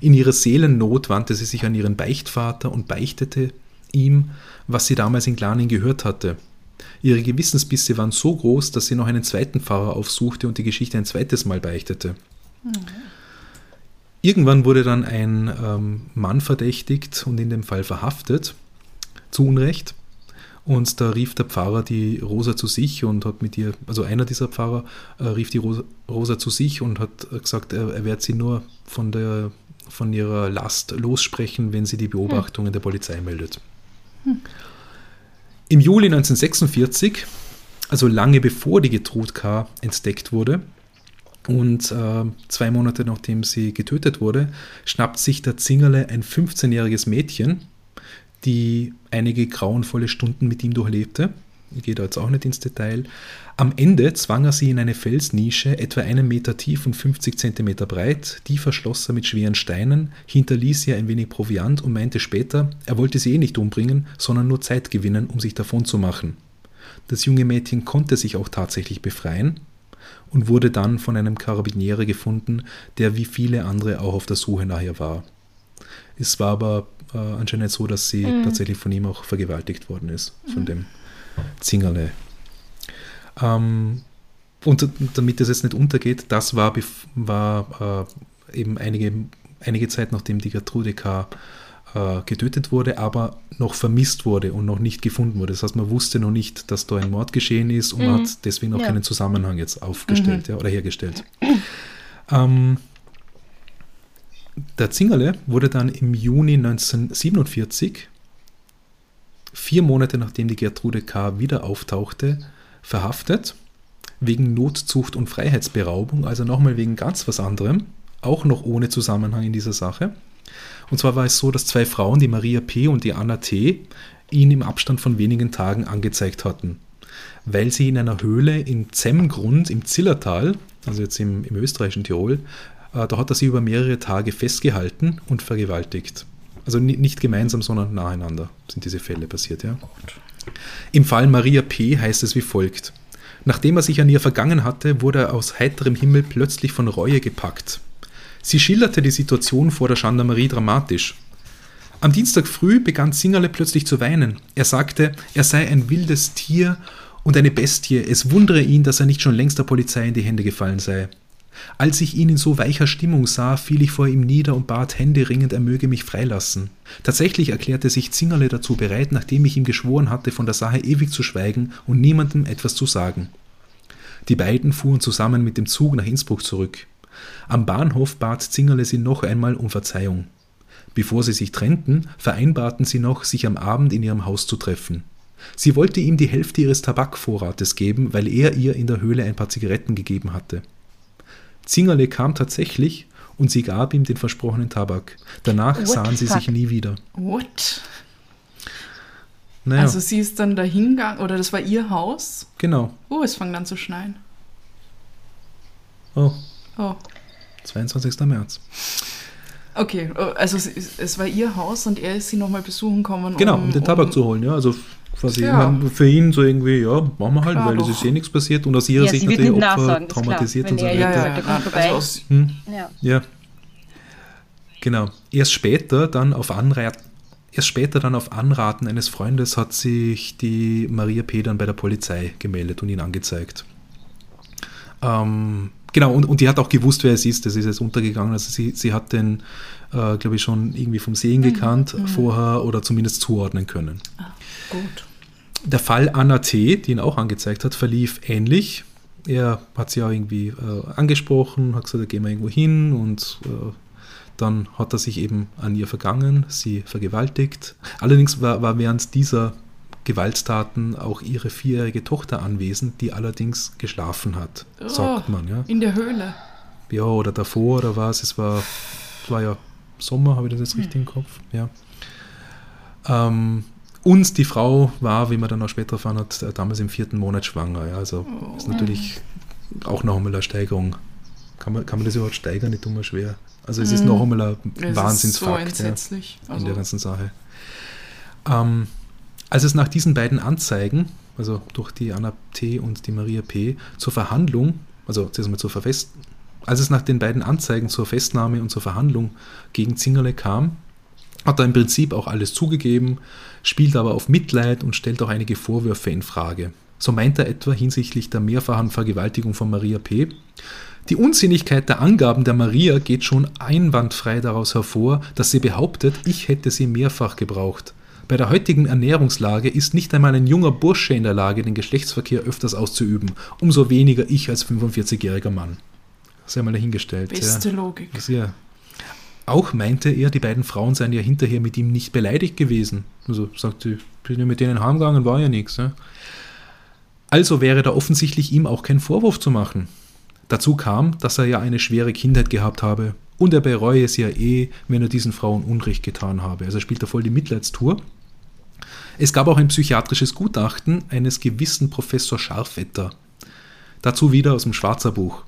In ihrer Seelennot wandte sie sich an ihren Beichtvater und beichtete ihm, was sie damals in Glaning gehört hatte. Ihre Gewissensbisse waren so groß, dass sie noch einen zweiten Pfarrer aufsuchte und die Geschichte ein zweites Mal beichtete. Irgendwann wurde dann ein ähm, Mann verdächtigt und in dem Fall verhaftet, zu Unrecht. Und da rief der Pfarrer die Rosa zu sich und hat mit ihr, also einer dieser Pfarrer äh, rief die Rosa, Rosa zu sich und hat gesagt, er, er werde sie nur von, der, von ihrer Last lossprechen, wenn sie die Beobachtungen der Polizei meldet. Im Juli 1946, also lange bevor die Gertrud K. entdeckt wurde, Und äh, zwei Monate nachdem sie getötet wurde, schnappt sich der Zingerle ein 15-jähriges Mädchen, die einige grauenvolle Stunden mit ihm durchlebte. Ich gehe da jetzt auch nicht ins Detail. Am Ende zwang er sie in eine Felsnische, etwa einen Meter tief und 50 Zentimeter breit. Die verschloss er mit schweren Steinen, hinterließ ihr ein wenig Proviant und meinte später, er wollte sie eh nicht umbringen, sondern nur Zeit gewinnen, um sich davon zu machen. Das junge Mädchen konnte sich auch tatsächlich befreien und wurde dann von einem Karabiniere gefunden, der wie viele andere auch auf der Suche nachher war. Es war aber äh, anscheinend so, dass sie mhm. tatsächlich von ihm auch vergewaltigt worden ist, von mhm. dem Zingerle. Ähm, und damit das jetzt nicht untergeht, das war, war äh, eben einige, einige Zeit nachdem die Gertrude K. Äh, getötet wurde, aber noch vermisst wurde und noch nicht gefunden wurde. Das heißt, man wusste noch nicht, dass da ein Mord geschehen ist und mhm. hat deswegen auch ja. keinen Zusammenhang jetzt aufgestellt mhm. ja, oder hergestellt. Ähm, der Zingerle wurde dann im Juni 1947 vier Monate nachdem die Gertrude K. wieder auftauchte, verhaftet, wegen Notzucht und Freiheitsberaubung, also nochmal wegen ganz was anderem, auch noch ohne Zusammenhang in dieser Sache. Und zwar war es so, dass zwei Frauen, die Maria P. und die Anna T., ihn im Abstand von wenigen Tagen angezeigt hatten, weil sie in einer Höhle in Zemmgrund im Zillertal, also jetzt im, im österreichischen Tirol, äh, da hat er sie über mehrere Tage festgehalten und vergewaltigt. Also nicht gemeinsam, sondern nacheinander sind diese Fälle passiert, ja. Im Fall Maria P. heißt es wie folgt. Nachdem er sich an ihr vergangen hatte, wurde er aus heiterem Himmel plötzlich von Reue gepackt. Sie schilderte die Situation vor der Gendarmerie dramatisch. Am Dienstag früh begann Zingerle plötzlich zu weinen. Er sagte, er sei ein wildes Tier und eine Bestie. Es wundere ihn, dass er nicht schon längst der Polizei in die Hände gefallen sei. Als ich ihn in so weicher Stimmung sah, fiel ich vor ihm nieder und bat händeringend, er möge mich freilassen. Tatsächlich erklärte sich Zingerle dazu bereit, nachdem ich ihm geschworen hatte, von der Sache ewig zu schweigen und niemandem etwas zu sagen. Die beiden fuhren zusammen mit dem Zug nach Innsbruck zurück. Am Bahnhof bat Zingerle sie noch einmal um Verzeihung. Bevor sie sich trennten, vereinbarten sie noch, sich am Abend in ihrem Haus zu treffen. Sie wollte ihm die Hälfte ihres Tabakvorrates geben, weil er ihr in der Höhle ein paar Zigaretten gegeben hatte. Zingerle kam tatsächlich und sie gab ihm den versprochenen Tabak. Danach What sahen sie sich nie wieder. What? Naja. Also sie ist dann dahingegangen, oder das war ihr Haus? Genau. Oh, es fängt an zu schneien. Oh. Oh. 22. März. Okay, oh, also es, es, war ihr Haus und er ist sie nochmal besuchen gekommen. Genau, um, um den Tabak um, zu holen, ja. Also quasi ja. für ihn so irgendwie, ja, machen wir halt, Klar, weil es ist eh nichts passiert und aus ihrer ja, Sicht natürlich Opfer nachsagen, traumatisiert und so weiter. Ja, ja, ja. Also hm? ja. ja. Genau. Erst später dann auf Anrat Erst später dann auf Anraten eines Freundes hat sich die Maria P. dann bei der Polizei gemeldet und ihn angezeigt. Ähm, genau, und, und die hat auch gewusst, wer es ist. Das ist jetzt untergegangen. Also sie, sie hat den, äh, glaube ich, schon irgendwie vom Sehen mhm, gekannt mhm. vorher oder zumindest zuordnen können. Ah. Gut. Der Fall Anna T., die ihn auch angezeigt hat, verlief ähnlich. Er hat sie auch irgendwie äh, angesprochen, hat gesagt, da gehen wir irgendwo hin und äh, dann hat er sich eben an ihr vergangen, sie vergewaltigt. Allerdings war, war während dieser Gewalttaten auch ihre vierjährige Tochter anwesend, die allerdings geschlafen hat, oh, sagt man. Ja. In der Höhle. Ja, oder davor oder was. Es war, es war ja Sommer, habe ich das jetzt hm. richtig im Kopf? Ja. Ähm, und die Frau war, wie man dann auch später erfahren hat, damals im vierten Monat schwanger. Ja, also oh. ist natürlich auch noch einmal eine Steigerung. Kann man, kann man das überhaupt steigern? Nicht immer schwer. Also es mm. ist noch einmal ein Wahnsinnsfakt so ja, in also. der ganzen Sache. Ähm, als es nach diesen beiden Anzeigen, also durch die Anna T. und die Maria P., zur Verhandlung, also zuerst mal zur Verfest, als es nach den beiden Anzeigen zur Festnahme und zur Verhandlung gegen Zingerle kam, hat er im Prinzip auch alles zugegeben, spielt aber auf Mitleid und stellt auch einige Vorwürfe in Frage. So meint er etwa hinsichtlich der mehrfachen Vergewaltigung von Maria P. Die Unsinnigkeit der Angaben der Maria geht schon einwandfrei daraus hervor, dass sie behauptet, ich hätte sie mehrfach gebraucht. Bei der heutigen Ernährungslage ist nicht einmal ein junger Bursche in der Lage, den Geschlechtsverkehr öfters auszuüben, umso weniger ich als 45-jähriger Mann. Sei mal dahingestellt. Beste ja. Logik. Sehr. Auch meinte er, die beiden Frauen seien ja hinterher mit ihm nicht beleidigt gewesen. Also sagte, ich bin ja mit denen heimgegangen, war ja nichts. Ja. Also wäre da offensichtlich ihm auch kein Vorwurf zu machen. Dazu kam, dass er ja eine schwere Kindheit gehabt habe und er bereue es ja eh, wenn er diesen Frauen Unrecht getan habe. Also er spielt da voll die Mitleidstour. Es gab auch ein psychiatrisches Gutachten eines gewissen Professor Scharfetter. Dazu wieder aus dem Schwarzer Buch.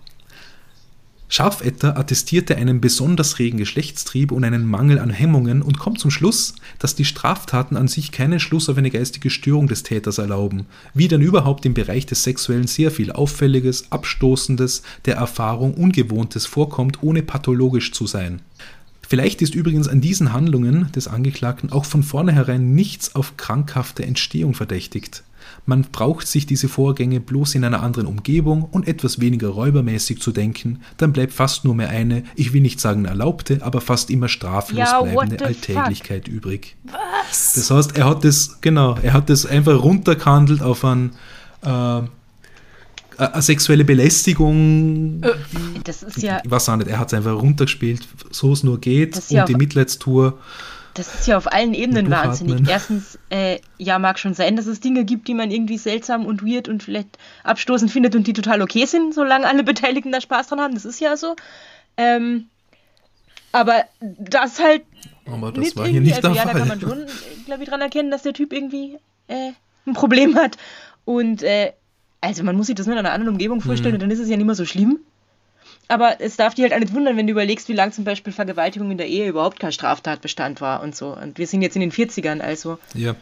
Scharfetter attestierte einen besonders regen Geschlechtstrieb und einen Mangel an Hemmungen und kommt zum Schluss, dass die Straftaten an sich keinen Schluss auf eine geistige Störung des Täters erlauben, wie denn überhaupt im Bereich des Sexuellen sehr viel Auffälliges, Abstoßendes, der Erfahrung Ungewohntes vorkommt, ohne pathologisch zu sein. Vielleicht ist übrigens an diesen Handlungen des Angeklagten auch von vornherein nichts auf krankhafte Entstehung verdächtigt. Man braucht sich diese Vorgänge bloß in einer anderen Umgebung und etwas weniger räubermäßig zu denken, dann bleibt fast nur mehr eine, ich will nicht sagen erlaubte, aber fast immer straflos Ja, bleibende Alltäglichkeit übrig. Was? Das heißt, er hat das, genau, er hat das einfach runtergehandelt auf ein, äh, eine sexuelle Belästigung. Das ist ja, Ich weiß auch nicht, er hat es einfach runtergespielt, so es nur geht. Ist ja und die Mitleidstour. Das ist ja auf allen Ebenen wahnsinnig. Erstens, äh, ja, mag schon sein, dass es Dinge gibt, die man irgendwie seltsam und weird und vielleicht abstoßend findet und die total okay sind, solange alle Beteiligten da Spaß dran haben. Das ist ja so. Ähm, aber das halt Aber das war hier nicht also der ja, da kann Fall. man schon, glaube ich, dran erkennen, dass der Typ irgendwie äh, ein Problem hat. Und äh, also man muss sich das nur in einer anderen Umgebung vorstellen Mhm. und dann ist es ja nicht mehr so schlimm. Aber es darf dich halt auch nicht wundern, wenn du überlegst, wie lange zum Beispiel Vergewaltigung in der Ehe überhaupt kein Straftatbestand war und so. Und wir sind jetzt in den 40ern, also. Ja,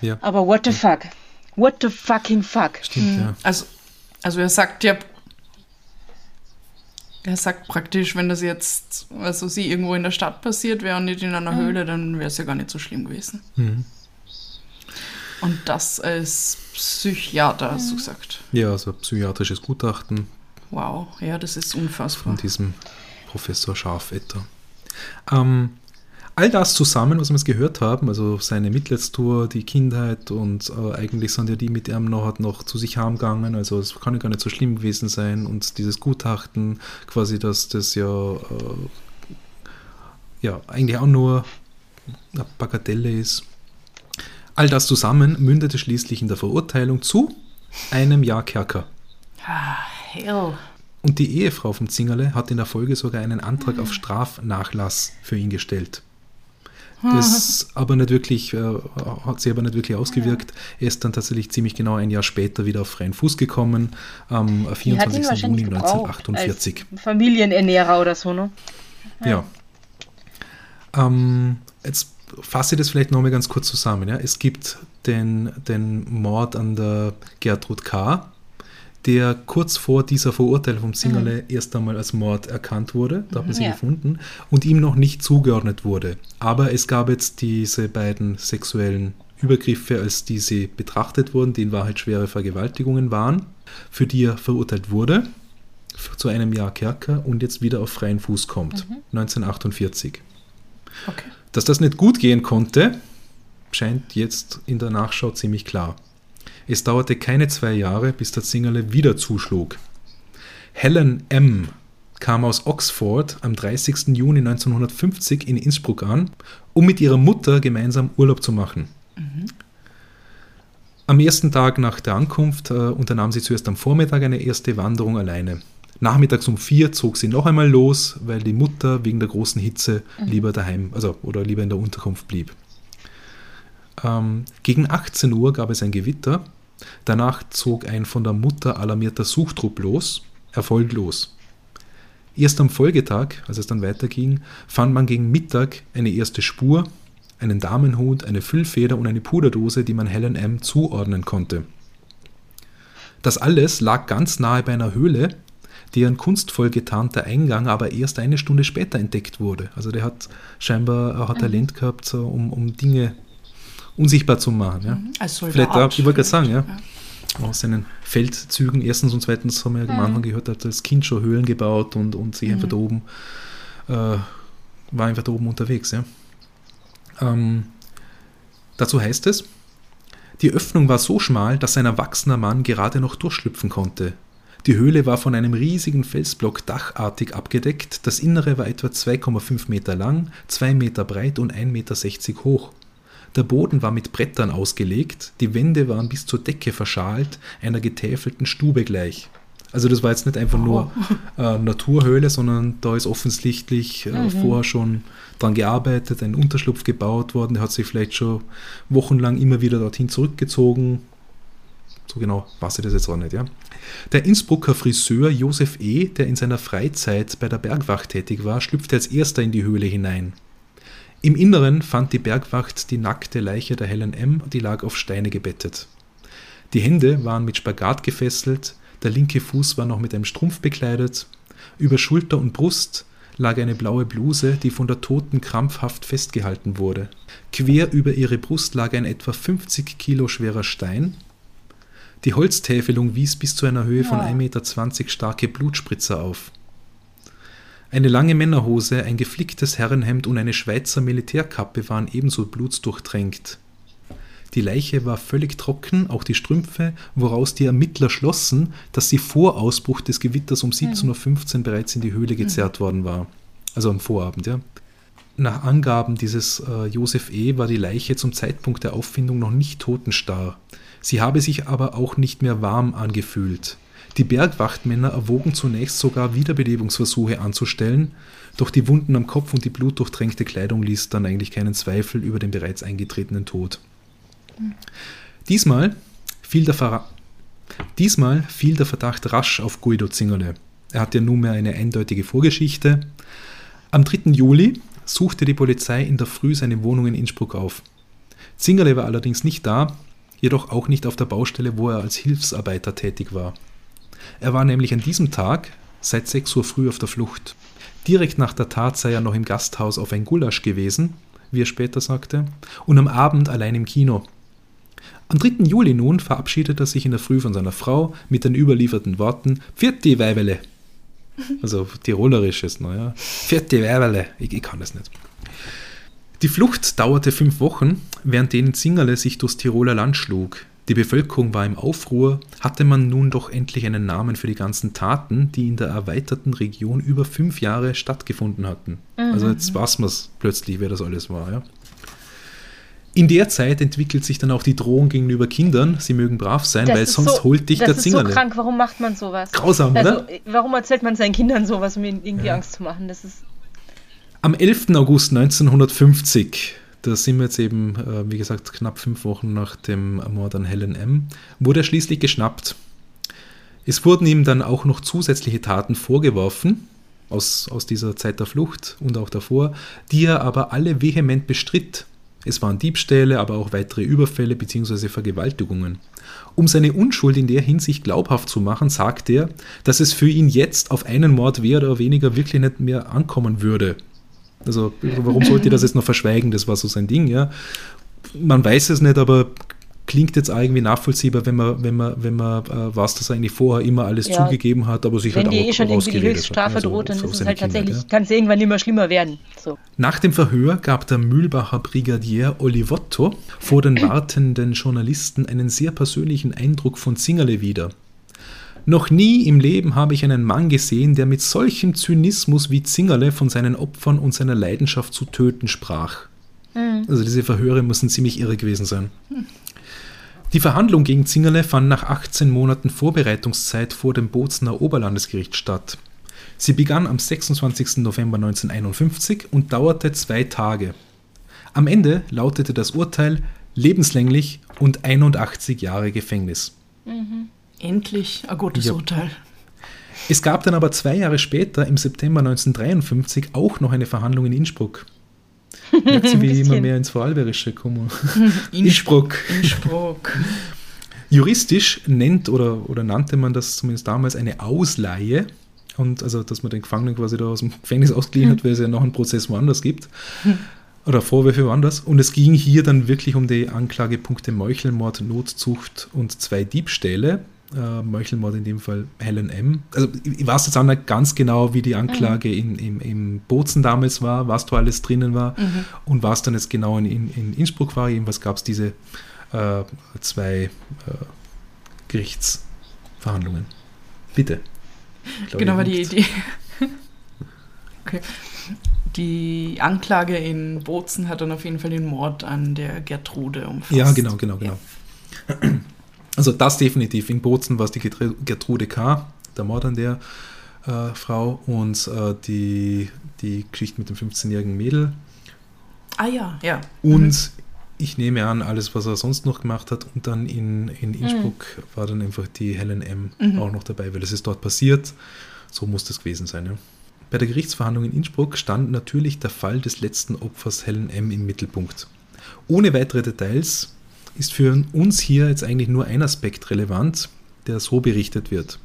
ja, Aber what the fuck? What the fucking fuck? stimmt, ja. Also, also er sagt ja, er sagt praktisch, wenn das jetzt, also sie irgendwo in der Stadt passiert wäre und nicht in einer Höhle, dann wäre es ja gar nicht so schlimm gewesen. Mhm. Und das als Psychiater, hast du gesagt. Ja, also psychiatrisches Gutachten Wow, ja, das ist unfassbar. von diesem Professor Scharfetter. Ähm, all das zusammen, was wir jetzt gehört haben, also seine Mitleidstour, die Kindheit und äh, eigentlich sind ja die mit ihm noch, hat noch zu sich heimgegangen, also es kann ja gar nicht so schlimm gewesen sein und dieses Gutachten, quasi, dass das ja, äh, ja eigentlich auch nur eine Bagatelle ist. All das zusammen mündete schließlich in der Verurteilung zu einem Jahr Kerker. Ah, hell. Und die Ehefrau vom Zingerle hat in der Folge sogar einen Antrag auf Strafnachlass für ihn gestellt. Das aber nicht wirklich, äh, hat sich aber nicht wirklich ausgewirkt. Er ist dann tatsächlich ziemlich genau ein Jahr später wieder auf freien Fuß gekommen, am Die hat ihn 24. Juni wahrscheinlich gebraucht 1948. als Familienernährer oder so, ne? Ja. Ähm, jetzt fasse ich das vielleicht nochmal ganz kurz zusammen. Ja. Es gibt den, den Mord an der Gertrud K., der kurz vor dieser Verurteilung vom Zingerle erst einmal als Mord erkannt wurde, da hat man sie Ja. gefunden, und ihm noch nicht zugeordnet wurde. Aber es gab jetzt diese beiden sexuellen Übergriffe, als diese betrachtet wurden, die in Wahrheit schwere Vergewaltigungen waren, für die er verurteilt wurde, zu einem Jahr Kerker und jetzt wieder auf freien Fuß kommt, 1948. Okay. Dass das nicht gut gehen konnte, scheint jetzt in der Nachschau ziemlich klar. Es dauerte keine zwei Jahre, bis der Zingerle wieder zuschlug. Helen M. kam aus Oxford am 30. Juni 1950 in Innsbruck an, um mit ihrer Mutter gemeinsam Urlaub zu machen. Am ersten Tag nach der Ankunft äh, unternahm sie zuerst am Vormittag eine erste Wanderung alleine. Nachmittags um vier zog sie noch einmal los, weil die Mutter wegen der großen Hitze lieber daheim, also oder lieber in der Unterkunft blieb. Ähm, gegen 18 Uhr gab es ein Gewitter. Danach zog ein von der Mutter alarmierter Suchtrupp los, erfolglos. Erst am Folgetag, als es dann weiterging, fand man gegen Mittag eine erste Spur, einen Damenhut, eine Füllfeder und eine Puderdose, die man Helen M. zuordnen konnte. Das alles lag ganz nahe bei einer Höhle, deren kunstvoll getarnter Eingang aber erst eine Stunde später entdeckt wurde. Also der hat scheinbar auch ein Talent gehabt, um, um Dinge unsichtbar zu machen. Ja. Als Soldat. Vielleicht, auch, ich wollte gerade sagen, ja. Ja. Aus seinen Feldzügen, erstens und zweitens haben wir ja am Anfang gehört, er hat als Kind schon Höhlen gebaut und, und sich einfach da oben, äh, war einfach da oben unterwegs. Ja. Ähm, dazu heißt es, die Öffnung war so schmal, dass ein erwachsener Mann gerade noch durchschlüpfen konnte. Die Höhle war von einem riesigen Felsblock dachartig abgedeckt. Das Innere war etwa 2,5 Meter lang, 2 Meter breit und 1,60 Meter hoch. Der Boden war mit Brettern ausgelegt, die Wände waren bis zur Decke verschalt, einer getäfelten Stube gleich. Also das war jetzt nicht einfach nur äh, Naturhöhle, sondern da ist offensichtlich äh, Mhm. vorher schon dran gearbeitet, ein Unterschlupf gebaut worden, der hat sich vielleicht schon wochenlang immer wieder dorthin zurückgezogen. So genau weiß ich das jetzt auch nicht, ja. Der Innsbrucker Friseur Josef E., der in seiner Freizeit bei der Bergwacht tätig war, schlüpfte als erster in die Höhle hinein. Im Inneren fand die Bergwacht die nackte Leiche der Helen M., die lag auf Steine gebettet. Die Hände waren mit Spagat gefesselt, der linke Fuß war noch mit einem Strumpf bekleidet, über Schulter und Brust lag eine blaue Bluse, die von der Toten krampfhaft festgehalten wurde. Quer über ihre Brust lag ein etwa 50 Kilo schwerer Stein. Die Holztäfelung wies bis zu einer Höhe von Ja. 1,20 Meter starke Blutspritzer auf. Eine lange Männerhose, ein geflicktes Herrenhemd und eine Schweizer Militärkappe waren ebenso blutsdurchtränkt. Die Leiche war völlig trocken, auch die Strümpfe, woraus die Ermittler schlossen, dass sie vor Ausbruch des Gewitters um 17.15 Uhr bereits in die Höhle gezerrt worden war. Also am Vorabend, ja. Nach Angaben dieses äh, Josef E. war die Leiche zum Zeitpunkt der Auffindung noch nicht totenstarr. Sie habe sich aber auch nicht mehr warm angefühlt. Die Bergwachtmänner erwogen zunächst sogar Wiederbelebungsversuche anzustellen, doch die Wunden am Kopf und die blutdurchtränkte Kleidung ließ dann eigentlich keinen Zweifel über den bereits eingetretenen Tod. Diesmal fiel der, Verra Diesmal fiel der Verdacht rasch auf Guido Zingerle. Er hatte ja nunmehr eine eindeutige Vorgeschichte. Am 3. Juli suchte die Polizei in der Früh seine Wohnung in Innsbruck auf. Zingerle war allerdings nicht da, jedoch auch nicht auf der Baustelle, wo er als Hilfsarbeiter tätig war. Er war nämlich an diesem Tag seit 6 Uhr früh auf der Flucht. Direkt nach der Tat sei er noch im Gasthaus auf ein Gulasch gewesen, wie er später sagte, und am Abend allein im Kino. Am 3. Juli nun verabschiedet er sich in der Früh von seiner Frau mit den überlieferten Worten Vierte Weibele. Also tirolerisches, naja. Vierte Weibele. Ich, ich kann das nicht. Die Flucht dauerte fünf Wochen, während denen Zingerle sich durchs Tiroler Land schlug. Die Bevölkerung war im Aufruhr, hatte man nun doch endlich einen Namen für die ganzen Taten, die in der erweiterten Region über fünf Jahre stattgefunden hatten. Also jetzt weiß man es plötzlich, wer das alles war. Ja. In der Zeit entwickelt sich dann auch die Drohung gegenüber Kindern, sie mögen brav sein, Das weil sonst so, holt dich das der ist so krank. Warum macht man sowas? Grausam, also, oder? äh, Warum erzählt man seinen Kindern sowas, um ihnen irgendwie Angst zu machen? Das ist Am 11. August 1950, da sind wir jetzt eben, äh, wie gesagt, knapp fünf Wochen nach dem Mord an Helen M., wurde er schließlich geschnappt. Es wurden ihm dann auch noch zusätzliche Taten vorgeworfen, aus, aus dieser Zeit der Flucht und auch davor, die er aber alle vehement bestritt. Es waren Diebstähle, aber auch weitere Überfälle bzw. Vergewaltigungen. Um seine Unschuld in der Hinsicht glaubhaft zu machen, sagt er, dass es für ihn jetzt auf einen Mord mehr oder weniger wirklich nicht mehr ankommen würde. Also warum sollte er das jetzt noch verschweigen? Das war so sein Ding, ja. Man weiß es nicht, aber klingt jetzt auch irgendwie nachvollziehbar, wenn man, wenn man, wenn man äh, dass er eigentlich vorher immer alles Ja. zugegeben hat, aber sich Wenn halt auch eh schon irgendwie die hat. Höchststrafe Also droht, dann auf ist es halt Kinder, tatsächlich, ja. kann es irgendwann immer schlimmer werden. So. Nach dem Verhör gab der Mühlbacher Brigadier Olivotto vor den wartenden Journalisten einen sehr persönlichen Eindruck von Zingerle wieder. Noch nie im Leben habe ich einen Mann gesehen, der mit solchem Zynismus wie Zingerle von seinen Opfern und seiner Leidenschaft zu töten sprach. Also diese Verhöre müssen ziemlich irre gewesen sein. Die Verhandlung gegen Zingerle fand nach 18 Monaten Vorbereitungszeit vor dem Bozner Oberlandesgericht statt. Sie begann am 26. November 1951 und dauerte zwei Tage. Am Ende lautete das Urteil lebenslänglich und 81 Jahre Gefängnis. Endlich ein gutes Ja. Urteil. Es gab dann aber zwei Jahre später, im September 1953, auch noch eine Verhandlung in Innsbruck. Merkt sie, wie ich immer mehr ins Vorarlbergische komme. Innsbruck. Innsbruck. Juristisch nennt oder, oder nannte man das zumindest damals eine Ausleihe. Und also, dass man den Gefangenen quasi da aus dem Gefängnis ausgeliehen hat, weil es ja noch einen Prozess woanders gibt. Oder Vorwürfe woanders. Und es ging hier dann wirklich um die Anklagepunkte Meuchelmord, Notzucht und zwei Diebstähle. Äh, Meuchelmord in dem Fall Helen M. Also ich, weiß jetzt auch nicht ganz genau, wie die Anklage in, im, im Bozen damals war, was da alles drinnen war und was dann jetzt genau in, in, in Innsbruck war. Jedenfalls gab es diese äh, zwei äh, Gerichtsverhandlungen. Bitte. Glaube, Genau, weil die, die, okay. die Anklage in Bozen hat dann auf jeden Fall den Mord an der Gertrude umfasst. Ja, genau, genau, genau. Also das definitiv. In Bozen war es die Gertrude K., der Mord an der äh, Frau und äh, die, die Geschichte mit dem 15-jährigen Mädel. Ah ja, ja. Und ich nehme an, alles, was er sonst noch gemacht hat. Und dann in, in Innsbruck war dann einfach die Helen M. auch noch dabei, weil es ist dort passiert. So muss das gewesen sein. Ja. Bei der Gerichtsverhandlung in Innsbruck stand natürlich der Fall des letzten Opfers Helen M. im Mittelpunkt. Ohne weitere Details ist für uns hier jetzt eigentlich nur ein Aspekt relevant, der so berichtet wird.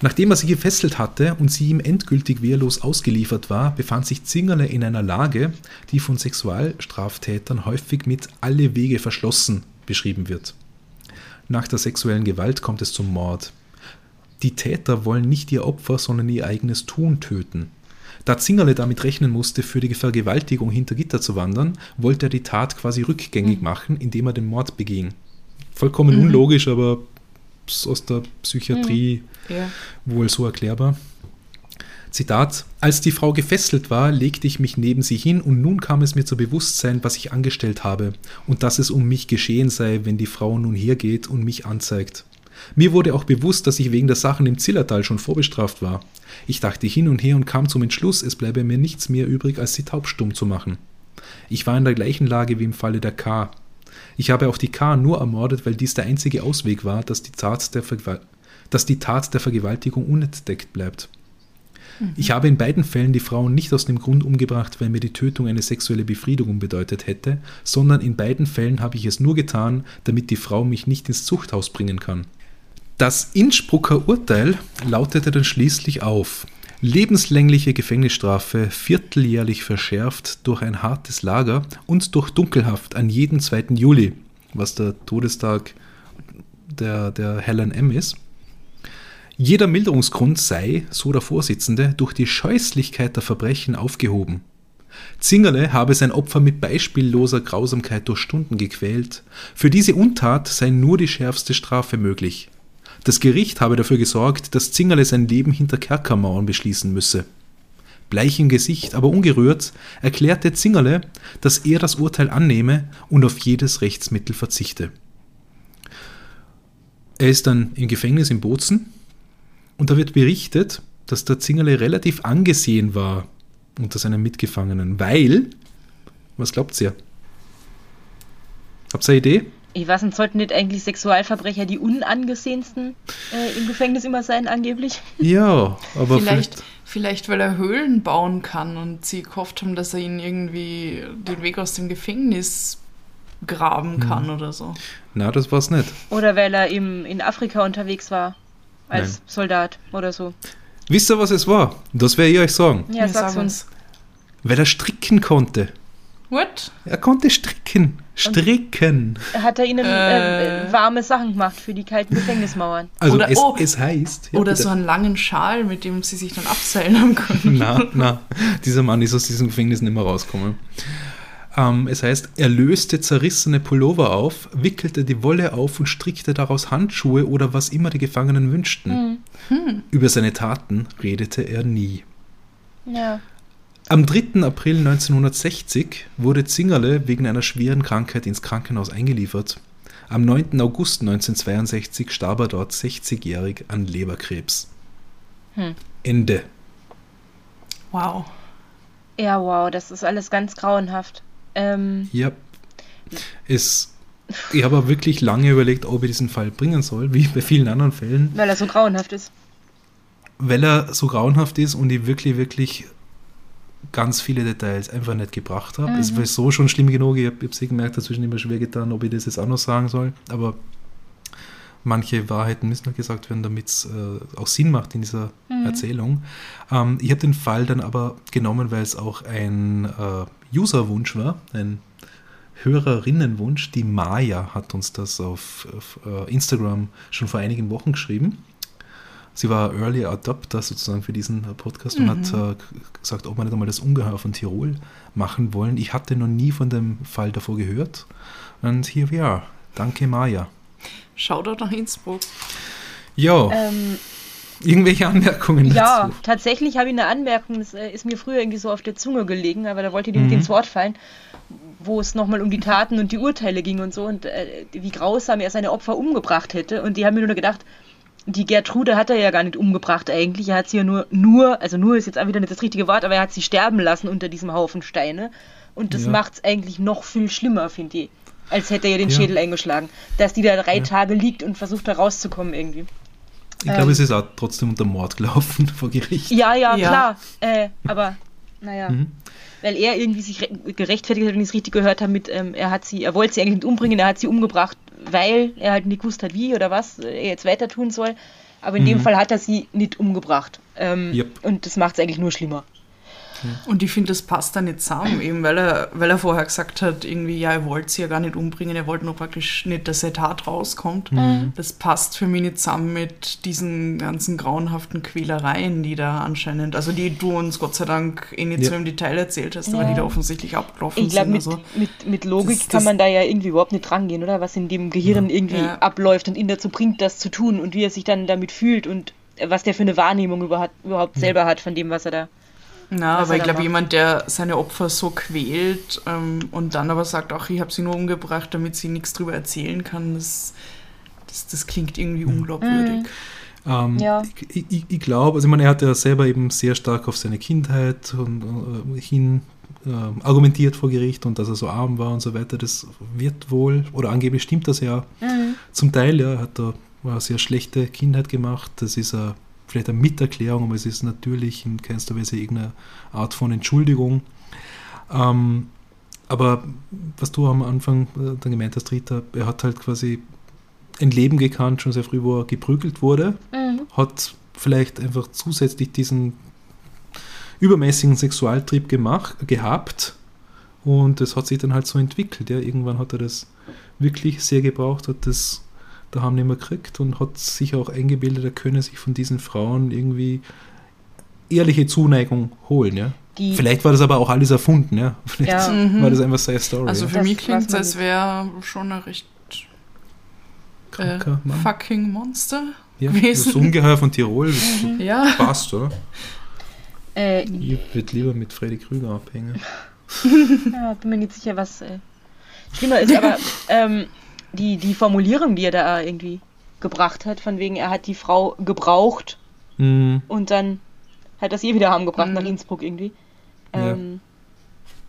Nachdem er sie gefesselt hatte und sie ihm endgültig wehrlos ausgeliefert war, befand sich Zingerle in einer Lage, die von Sexualstraftätern häufig mit alle Wege verschlossen beschrieben wird. Nach der sexuellen Gewalt kommt es zum Mord. Die Täter wollen nicht ihr Opfer, sondern ihr eigenes Tun töten. Da Zingerle damit rechnen musste, für die Vergewaltigung hinter Gitter zu wandern, wollte er die Tat quasi rückgängig machen, indem er den Mord beging. Vollkommen unlogisch, aber aus der Psychiatrie ja. wohl so erklärbar. Zitat: Als die Frau gefesselt war, legte ich mich neben sie hin und nun kam es mir zu Bewusstsein, was ich angestellt habe und dass es um mich geschehen sei, wenn die Frau nun hergeht und mich anzeigt. Mir wurde auch bewusst, dass ich wegen der Sachen im Zillertal schon vorbestraft war. Ich dachte hin und her und kam zum Entschluss, es bleibe mir nichts mehr übrig, als sie taubstumm zu machen. Ich war in der gleichen Lage wie im Falle der K. Ich habe auch die K nur ermordet, weil dies der einzige Ausweg war, dass die Tat der, Vergewal dass die Tat der Vergewaltigung unentdeckt bleibt. Ich habe in beiden Fällen die Frauen nicht aus dem Grund umgebracht, weil mir die Tötung eine sexuelle Befriedigung bedeutet hätte, sondern in beiden Fällen habe ich es nur getan, damit die Frau mich nicht ins Zuchthaus bringen kann. Das Innsbrucker Urteil lautete dann schließlich auf. Lebenslängliche Gefängnisstrafe, vierteljährlich verschärft durch ein hartes Lager und durch Dunkelhaft an jeden 2. Juli, was der Todestag der, der Helen M. ist. Jeder Milderungsgrund sei, so der Vorsitzende, durch die Scheußlichkeit der Verbrechen aufgehoben. Zingerle habe sein Opfer mit beispielloser Grausamkeit durch Stunden gequält. Für diese Untat sei nur die schärfste Strafe möglich. Das Gericht habe dafür gesorgt, dass Zingerle sein Leben hinter Kerkermauern beschließen müsse. Bleich im Gesicht, aber ungerührt, erklärte Zingerle, dass er das Urteil annehme und auf jedes Rechtsmittel verzichte. Er ist dann im Gefängnis in Bozen und da wird berichtet, dass der Zingerle relativ angesehen war unter seinen Mitgefangenen, weil, was glaubt ihr? Habt ihr eine Idee? Ich weiß nicht, sollten nicht eigentlich Sexualverbrecher die unangesehensten äh, im Gefängnis immer sein, angeblich? Ja, aber Vielleicht, vielleicht, weil er Höhlen bauen kann und sie gehofft haben, dass er ihnen irgendwie den Weg aus dem Gefängnis graben kann Hm. oder so. Na, das war's nicht. Oder weil er im, in Afrika unterwegs war. Als Nein. Soldat oder so. Wisst ihr, was es war? Das werde ich euch sagen. Ja, sag's sag uns. Weil er stricken konnte. What? Er konnte stricken. Stricken. Hat er ihnen äh, Äh. warme Sachen gemacht für die kalten Gefängnismauern? Also Oder- es, oh. es heißt. Ja, Oder bitte. so einen langen Schal, mit dem sie sich dann abseilen haben können. Na, na, dieser Mann ist aus diesem Gefängnis nicht mehr rausgekommen. Ähm, es heißt, er löste zerrissene Pullover auf, wickelte die Wolle auf und strickte daraus Handschuhe oder was immer die Gefangenen wünschten. Über seine Taten redete er nie. Ja. Am 3. April 1960 wurde Zingerle wegen einer schweren Krankheit ins Krankenhaus eingeliefert. Am 9. August 1962 starb er dort 60-jährig an Leberkrebs. Hm. Ende. Wow. Ja, wow, das ist alles ganz grauenhaft. Ähm, Ja. Es, ich habe wirklich lange überlegt, ob ich diesen Fall bringen soll, wie bei vielen anderen Fällen, weil er so grauenhaft ist. weil er so grauenhaft ist und ich wirklich, wirklich ganz viele Details einfach nicht gebracht habe. Es war so schon schlimm genug, ich habe es gemerkt, dazwischen immer schwer getan, ob ich das jetzt auch noch sagen soll, aber manche Wahrheiten müssen halt gesagt werden, damit es äh, auch Sinn macht in dieser Erzählung. Ähm, ich habe den Fall dann aber genommen, weil es auch ein äh, Userwunsch war, ein Hörerinnenwunsch. Die Maya hat uns das auf, auf äh, Instagram schon vor einigen Wochen geschrieben. Sie war Early Adopter sozusagen für diesen äh, Podcast und hat äh, g- gesagt, ob wir nicht einmal das Ungeheuer von Tirol machen wollen. Ich hatte noch nie von dem Fall davor gehört. Und here we are. Danke, Maya. Shoutout nach Innsbruck. Ja, Ähm, irgendwelche Anmerkungen ja, dazu? tatsächlich habe ich eine Anmerkung, das äh, ist mir früher irgendwie so auf der Zunge gelegen, aber da wollte ich Mhm. ins Wort fallen, wo es nochmal um die Taten und die Urteile ging und so und äh, wie grausam er seine Opfer umgebracht hätte. Und die haben mir nur gedacht, die Gertrude hat er ja gar nicht umgebracht eigentlich. Er hat sie ja nur, nur, also nur ist jetzt auch wieder nicht das richtige Wort, aber er hat sie sterben lassen unter diesem Haufen Steine. Und das Ja. macht es eigentlich noch viel schlimmer, finde ich. Als hätte er ihr den Ja. Schädel eingeschlagen. Dass die da drei Tage liegt und versucht da rauszukommen irgendwie. Ich glaube, Ähm. es ist auch trotzdem unter Mord gelaufen vor Gericht. Ja, ja, Ja. klar. Äh, aber, naja. Mhm. Weil er irgendwie sich re- gerechtfertigt hat, wenn ich es richtig gehört habe, mit, ähm, er hat sie, er wollte sie eigentlich nicht umbringen, er hat sie umgebracht, weil er halt nicht gewusst hat, wie oder was er jetzt weiter tun soll. Aber in dem Mhm. Fall hat er sie nicht umgebracht. Ähm, Yep. Und das macht es eigentlich nur schlimmer. Und ich finde, das passt da nicht zusammen, eben weil er, weil er vorher gesagt hat, irgendwie, ja, er wollte sie ja gar nicht umbringen, er wollte nur praktisch nicht, dass seine Tat rauskommt. Das passt für mich nicht zusammen mit diesen ganzen grauenhaften Quälereien, die da anscheinend, also die du uns Gott sei Dank eh nicht Ja. so im Detail erzählt hast, aber Ja. die da offensichtlich abgelaufen Ich glaube, sind. mit, Also, mit, mit Logik das- kann das- man da ja irgendwie überhaupt nicht rangehen, oder? Was in dem Gehirn irgendwie Ja. abläuft und ihn dazu bringt, das zu tun und wie er sich dann damit fühlt und was der für eine Wahrnehmung überhaupt, überhaupt selber hat von dem, was er da. Na, aber er ich glaube, jemand, der seine Opfer so quält ähm, und dann aber sagt, ach, ich habe sie nur umgebracht, damit sie nichts drüber erzählen kann, das, das, das klingt irgendwie unglaubwürdig. Ähm, Ja. Ich, ich, ich glaube, also ich meine, er hat ja selber eben sehr stark auf seine Kindheit und, äh, hin äh, argumentiert vor Gericht und dass er so arm war und so weiter. Das wird wohl, oder angeblich stimmt das ja zum Teil, ja, er hat da eine sehr schlechte Kindheit gemacht. Das ist eine, vielleicht eine Miterklärung, aber es ist natürlich in keinster Weise irgendeine Art von Entschuldigung. Ähm, aber was du am Anfang äh, dann gemeint hast, Rita, er hat halt quasi ein Leben gekannt, schon sehr früh, wo er geprügelt wurde, hat vielleicht einfach zusätzlich diesen übermäßigen Sexualtrieb gemacht, gehabt und das hat sich dann halt so entwickelt. Ja. Irgendwann hat er das wirklich sehr gebraucht, hat das daheim nicht mehr gekriegt und hat sich auch eingebildet, er könne sich von diesen Frauen irgendwie ehrliche Zuneigung holen. Ja. Die, Vielleicht war das aber auch alles erfunden. Ja. Vielleicht Ja. Mhm. war das einfach seine Story. Also ja. für Das mich klingt es, als wäre schon ein recht äh, fucking Monster Ja, gewesen. das Ungeheuer von Tirol, das Ja. passt, oder? äh, Ich würde lieber mit Freddy Krüger abhängen. Ja, bin mir nicht sicher, was äh, schlimmer ist, aber ähm, die, die Formulierung, die er da irgendwie gebracht hat, von wegen, er hat die Frau gebraucht Mhm. und dann hat das ihr wieder heimgebracht Mhm. nach Innsbruck irgendwie. Ja. Ähm,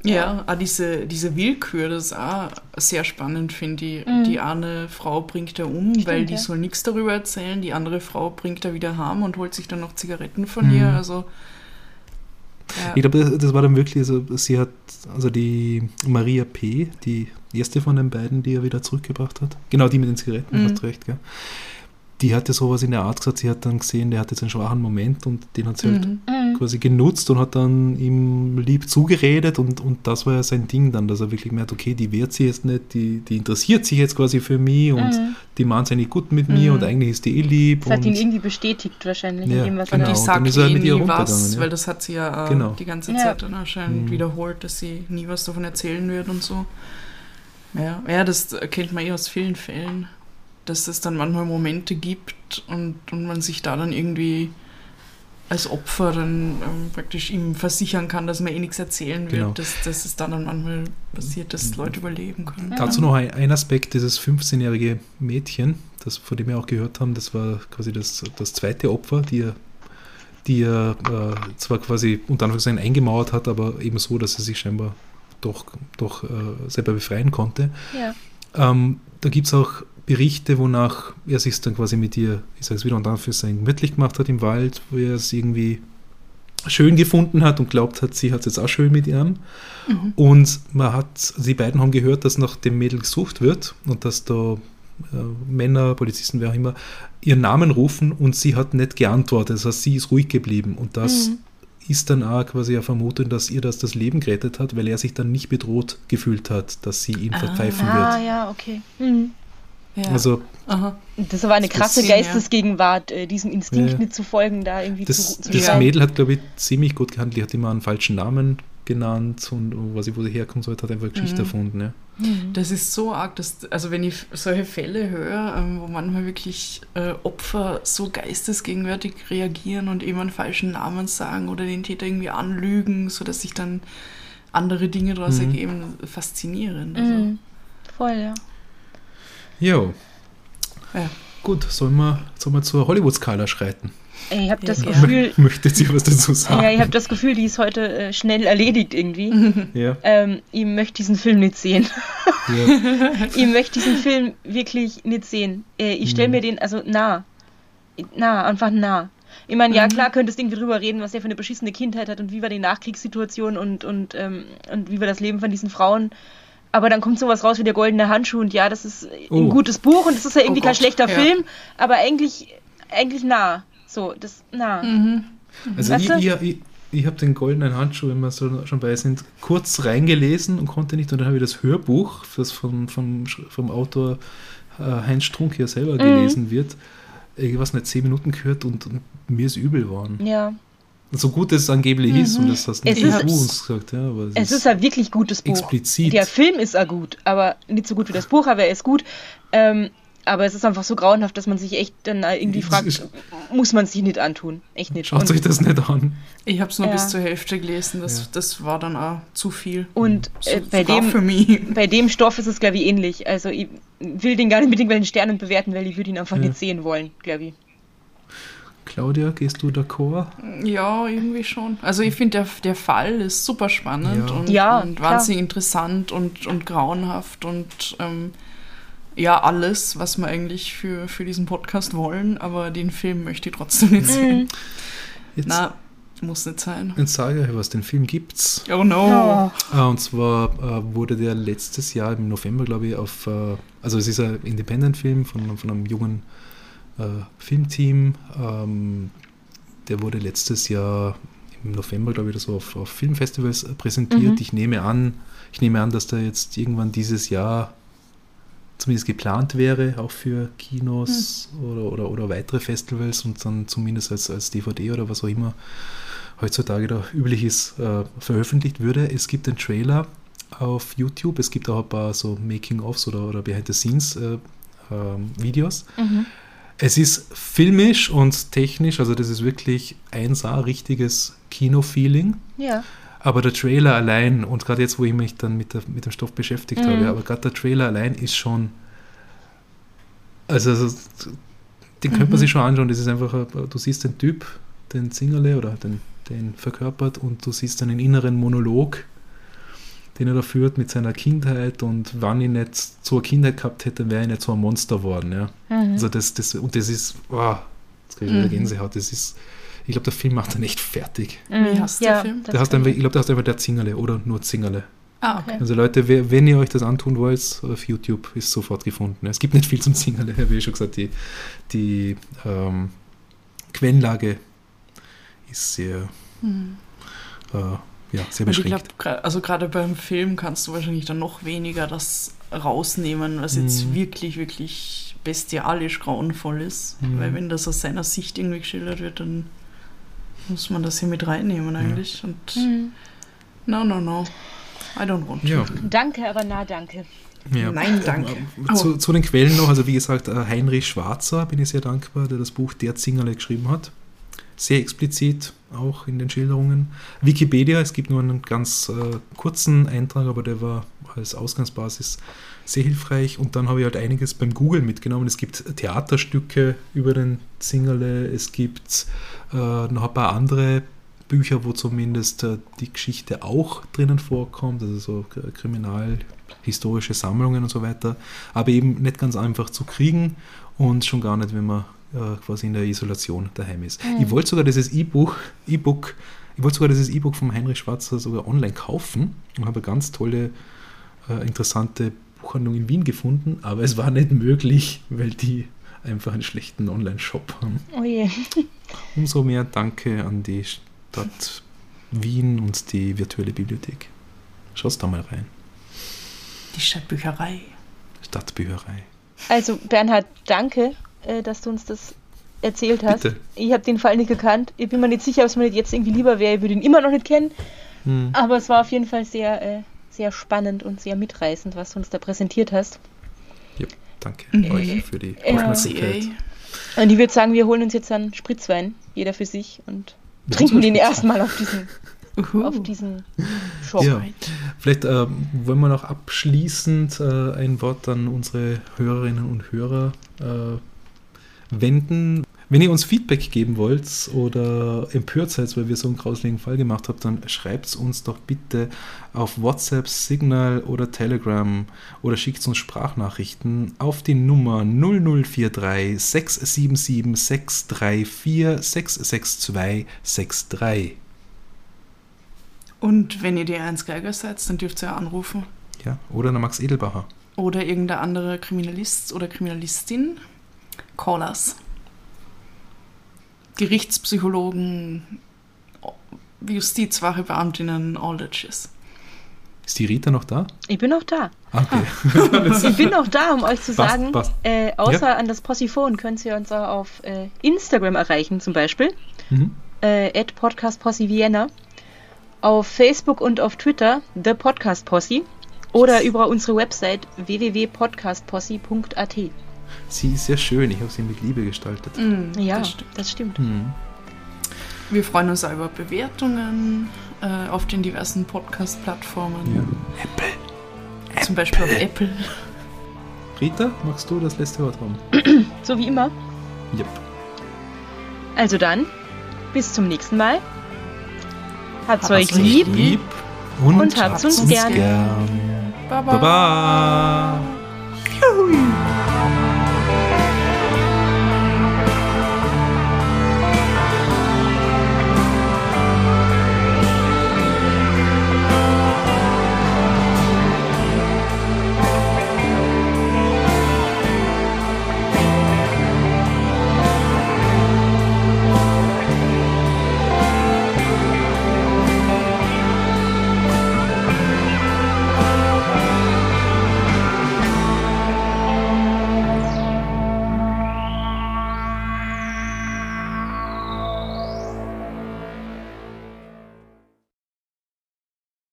Ja, auch diese, diese Willkür, das ist auch sehr spannend, finde ich. Mhm. Die eine Frau bringt er um, weil die ja. soll nichts darüber erzählen. Die andere Frau bringt er wieder heim und holt sich dann noch Zigaretten von Mhm. ihr. Also, ja. Ich glaube, das, das war dann wirklich, also sie hat, also die Maria P., die erste von den beiden, die er wieder zurückgebracht hat, genau die mit den Zigaretten, Mhm. hast recht, gell? Die hatte sowas in der Art gesagt, sie hat dann gesehen, der hat jetzt einen schwachen Moment und den hat sie halt Mhm. mhm. quasi genutzt und hat dann ihm lieb zugeredet und, und das war ja sein Ding dann, dass er wirklich merkt, okay, die wehrt sich jetzt nicht, die, die interessiert sich jetzt quasi für mich und Mhm. die meint eigentlich gut mit mir Mhm. und eigentlich ist die eh lieb. Das hat ihn irgendwie bestätigt wahrscheinlich Ja, in dem, was genau. er und ist er eh mit ihr nie was, ja. weil das hat sie ja äh, Genau. die ganze Ja. Zeit dann anscheinend Mhm. wiederholt, dass sie nie was davon erzählen wird und so. Ja, ja, das kennt man eh aus vielen Fällen, dass es dann manchmal Momente gibt und, und man sich da dann irgendwie als Opfer dann ähm, praktisch ihm versichern kann, dass man eh nichts erzählen wird, Genau. dass, dass es dann, dann manchmal passiert, dass Leute überleben können. Dazu noch ein, ein Aspekt, dieses 15-jährige Mädchen, das, von dem wir auch gehört haben, das war quasi das, das zweite Opfer, die er, die er äh, zwar quasi unter Anführungszeichen eingemauert hat, aber eben so, dass er sich scheinbar doch, doch äh, selber befreien konnte. Ja. Ähm, da gibt es auch Berichte, wonach er sich dann quasi mit ihr, ich sage es wieder unter Anführungszeichen, gemütlich gemacht hat im Wald, wo er es irgendwie schön gefunden hat und glaubt hat, sie hat es jetzt auch schön mit ihm. Mhm. Und man hat, die beiden haben gehört, dass nach dem Mädel gesucht wird und dass da äh, Männer, Polizisten, wer auch immer, ihren Namen rufen und sie hat nicht geantwortet. Das heißt, sie ist ruhig geblieben und das Mhm. Ist dann auch quasi eine Vermutung, dass ihr das das Leben gerettet hat, weil er sich dann nicht bedroht gefühlt hat, dass sie ihn Ah. verpfeifen Ah, wird. ja, okay. Mhm. Ja. Also Aha. Das war eine Das krasse Sinn, ja. Geistesgegenwart, äh, diesem Instinkt Ja. nicht zu folgen, da irgendwie das, zu, zu das Ja. Mädel hat, glaube ich, ziemlich gut gehandelt. Die hat immer einen falschen Namen genannt und was ich, wo sie herkommt, so hat einfach eine Geschichte Mhm. erfunden. Ja. Mhm. Das ist so arg, dass, also wenn ich solche Fälle höre, ähm, wo manchmal wirklich äh, Opfer so geistesgegenwärtig reagieren und eben einen falschen Namen sagen oder den Täter irgendwie anlügen, sodass sich dann andere Dinge daraus Mhm. ergeben, faszinierend. Also, Mhm. Voll, ja. Jo. ja. Gut, sollen wir, sollen wir zur Hollywood-Skala schreiten? Ey, Ich habe das Ja. Gefühl, Möchtet ihr was dazu sagen? ja, ich habe das Gefühl, die ist heute äh, schnell erledigt irgendwie. Ja. Ähm, ich möchte diesen Film nicht sehen. ja. ich möchte diesen Film wirklich nicht sehen. Äh, ich stelle Mhm. mir den, also nah. Nah, einfach nah. Ich meine, ja klar, könntest du irgendwie drüber reden, was er für eine beschissene Kindheit hat und wie war die Nachkriegssituation und, und, ähm, und wie war das Leben von diesen Frauen. Aber dann kommt sowas raus wie der goldene Handschuh und ja, das ist ein Oh. gutes Buch und es ist ja irgendwie Oh kein schlechter ja. Film, aber eigentlich, eigentlich nah. So, das nah. Mhm. Also Weißt ich, du? ich, ich, ich habe den goldenen Handschuh, wenn wir so schon bei sind, kurz reingelesen und konnte nicht. Und dann habe ich das Hörbuch, das vom, vom, vom Autor äh, Heinz Strunk hier selber Mhm. gelesen wird, ich weiß nicht, zehn Minuten gehört und, und mir ist übel geworden. Ja. So gut es angeblich ist, und das hast Mhm. Es nicht ist- du uns gesagt, ja, aber es, Es ist ein wirklich gutes Buch. explizit. Der Film ist auch gut, aber nicht so gut wie das Buch, aber er ist gut. Ähm, aber es ist einfach so grauenhaft, dass man sich echt dann irgendwie Es fragt, muss man sich nicht antun. Echt nicht. Schaut und, euch das nicht an. Ich habe es nur Ja. bis zur Hälfte gelesen, das, Ja. das war dann auch zu viel. und äh, bei, dem, für mich. bei dem Stoff ist es, glaube ich, ähnlich. Also ich will den gar nicht mit irgendwelchen Sternen bewerten, weil ich würde ihn einfach Ja. nicht sehen wollen, glaube ich. Claudia, gehst du d'accord? Ja, irgendwie schon. Also ich finde, der, der Fall ist super spannend Ja. und, Ja, und klar. wahnsinnig interessant und, und grauenhaft und ähm, ja, alles, was wir eigentlich für, für diesen Podcast wollen, aber den Film möchte ich trotzdem nicht sehen. Jetzt, Na, muss nicht sein. jetzt sage ich was, den Film gibt's. Oh no. Oh. Ah, und zwar äh, wurde der letztes Jahr im November, glaube ich, auf, äh, also es ist ein Independent-Film von, von einem jungen äh, Filmteam. Ähm, der wurde letztes Jahr im November, glaube ich, oder so auf, auf Filmfestivals präsentiert. Mhm. Ich nehme an, ich nehme an, dass der jetzt irgendwann dieses Jahr zumindest geplant wäre, auch für Kinos oder, oder, oder weitere Festivals und dann zumindest als, als DVD oder was auch immer heutzutage da üblich ist, äh, veröffentlicht würde. Es gibt den Trailer auf YouTube, es gibt auch ein paar so Making-ofs oder, oder Behind-the-Scenes-Videos. Mhm. Es ist filmisch und technisch, also das ist wirklich 1A, richtiges Kino-Feeling. Ja. Aber der Trailer allein, und gerade jetzt, wo ich mich dann mit, der, mit dem Stoff beschäftigt Mhm. habe, aber gerade der Trailer allein ist schon. Also, also den könnte man Mhm. sich schon anschauen. Das ist einfach, ein- du siehst den Typ, den Zingerle oder den, den verkörpert, und du siehst einen inneren Monolog, den er da führt mit seiner Kindheit und wann ich nicht so eine Kindheit gehabt hätte, wäre ich nicht so ein Monster geworden. Ja. Mhm. Also das, das, und das ist, oh, jetzt kriege ich wieder Mhm. Gänsehaut, das ist, ich glaube, der Film macht dann echt fertig. Mhm. Wie heißt der Film? Der heißt kann einfach, ich- glaube, der heißt einfach der Zingerle oder nur Zingerle. Ah, okay. Also Leute, wer, wenn ihr euch das antun wollt, auf YouTube ist sofort gefunden. Es gibt nicht viel zum Zingerle, wie ich schon gesagt, die, die ähm, Quellenlage ist sehr, Hm. äh, ja, sehr Und ich glaube, beschränkt. also gerade beim Film kannst du wahrscheinlich dann noch weniger das rausnehmen, was jetzt Mhm. wirklich, wirklich bestialisch grauenvoll ist. Mhm. Weil wenn das aus seiner Sicht irgendwie geschildert wird, dann muss man das hier mit reinnehmen eigentlich. Und Mhm. no, no, no. I don't want to. Ja, Danke, aber na, danke. ja. Nein, danke. Äh, Zu, zu den Quellen noch, also wie gesagt, äh, Heinrich Schwarzer bin ich sehr dankbar, der das Buch Der Zingerle geschrieben hat. Sehr explizit auch in den Schilderungen. Wikipedia, es gibt nur einen ganz äh, kurzen Eintrag, aber der war als Ausgangsbasis sehr hilfreich. Und dann habe ich halt einiges beim Googlen mitgenommen. Es gibt Theaterstücke über den Zingerle, es gibt äh, noch ein paar andere Bücher, wo zumindest äh, die Geschichte auch drinnen vorkommt, also so kriminalhistorische Sammlungen und so weiter, aber eben nicht ganz einfach zu kriegen und schon gar nicht, wenn man äh, quasi in der Isolation daheim ist. Ich wollte sogar dieses E-Buch, E-Book, ich wollte sogar dieses E-Book von Heinrich Schwarzer sogar online kaufen und habe eine ganz tolle, äh, interessante Buchhandlung in Wien gefunden, aber es war nicht möglich, weil die einfach einen schlechten Online-Shop haben. Oh je. Umso mehr Danke an die Stadt Wien und die virtuelle Bibliothek. Schaust da mal rein. Die Stadtbücherei. Stadtbücherei. Also, Bernhard, danke, äh, dass du uns das erzählt hast. Bitte. Ich habe den Fall nicht gekannt. Ich bin mir nicht sicher, ob es mir nicht jetzt irgendwie lieber wäre. Ich würde ihn immer noch nicht kennen. Hm. Aber es war auf jeden Fall sehr, äh, sehr spannend und sehr mitreißend, was du uns da präsentiert hast. Ja, danke Mhm. euch für die Ja. Aufmerksamkeit. CA. Und ich würde sagen, wir holen uns jetzt einen Spritzwein, jeder für sich, und Ja, trinken den erstmal auf diesen, Uhu. auf diesen Shop. Ja. Vielleicht äh, wollen wir noch abschließend äh, ein Wort an unsere Hörerinnen und Hörer äh, wenden. Wenn ihr uns Feedback geben wollt oder empört seid, weil wir so einen grauseligen Fall gemacht haben, dann schreibt es uns doch bitte auf WhatsApp, Signal oder Telegram oder schickt uns Sprachnachrichten auf die Nummer 0043 677 634 662 63. Und wenn ihr die Ernst Geiger seid, dann dürft ihr ja anrufen. Ja, oder der Max Edelbacher. Oder irgendeine andere Kriminalist oder Kriminalistin. Call us. Gerichtspsychologen, Justizwache, Beamtinnen, all that shit. Ist die Rita noch da? Ich bin noch da. Ah, Okay. Ich bin noch da, um euch zu Passt, sagen, passt. Äh, außer Ja. an das Possiphon könnt ihr uns auch auf äh, Instagram erreichen, zum Beispiel. Mhm. Äh, at Podcast Posse Vienna. Auf Facebook und auf Twitter The Podcast Posse. Oder über unsere Website www.podcastposse.at. Sie ist sehr schön, ich habe sie mit Liebe gestaltet. Mm, Ja, das stimmt. das stimmt. Mhm. Wir freuen uns auch über Bewertungen äh, auf den diversen Podcast-Plattformen. Ja. Apple. Zum Beispiel auf Apple. Rita, magst du das letzte Wort haben? So wie immer. Yep. Also dann, bis zum nächsten Mal. Habt's Habt's euch lieb. lieb. Und, Und habt's uns gern. gern. Baba. Baba. Juhui.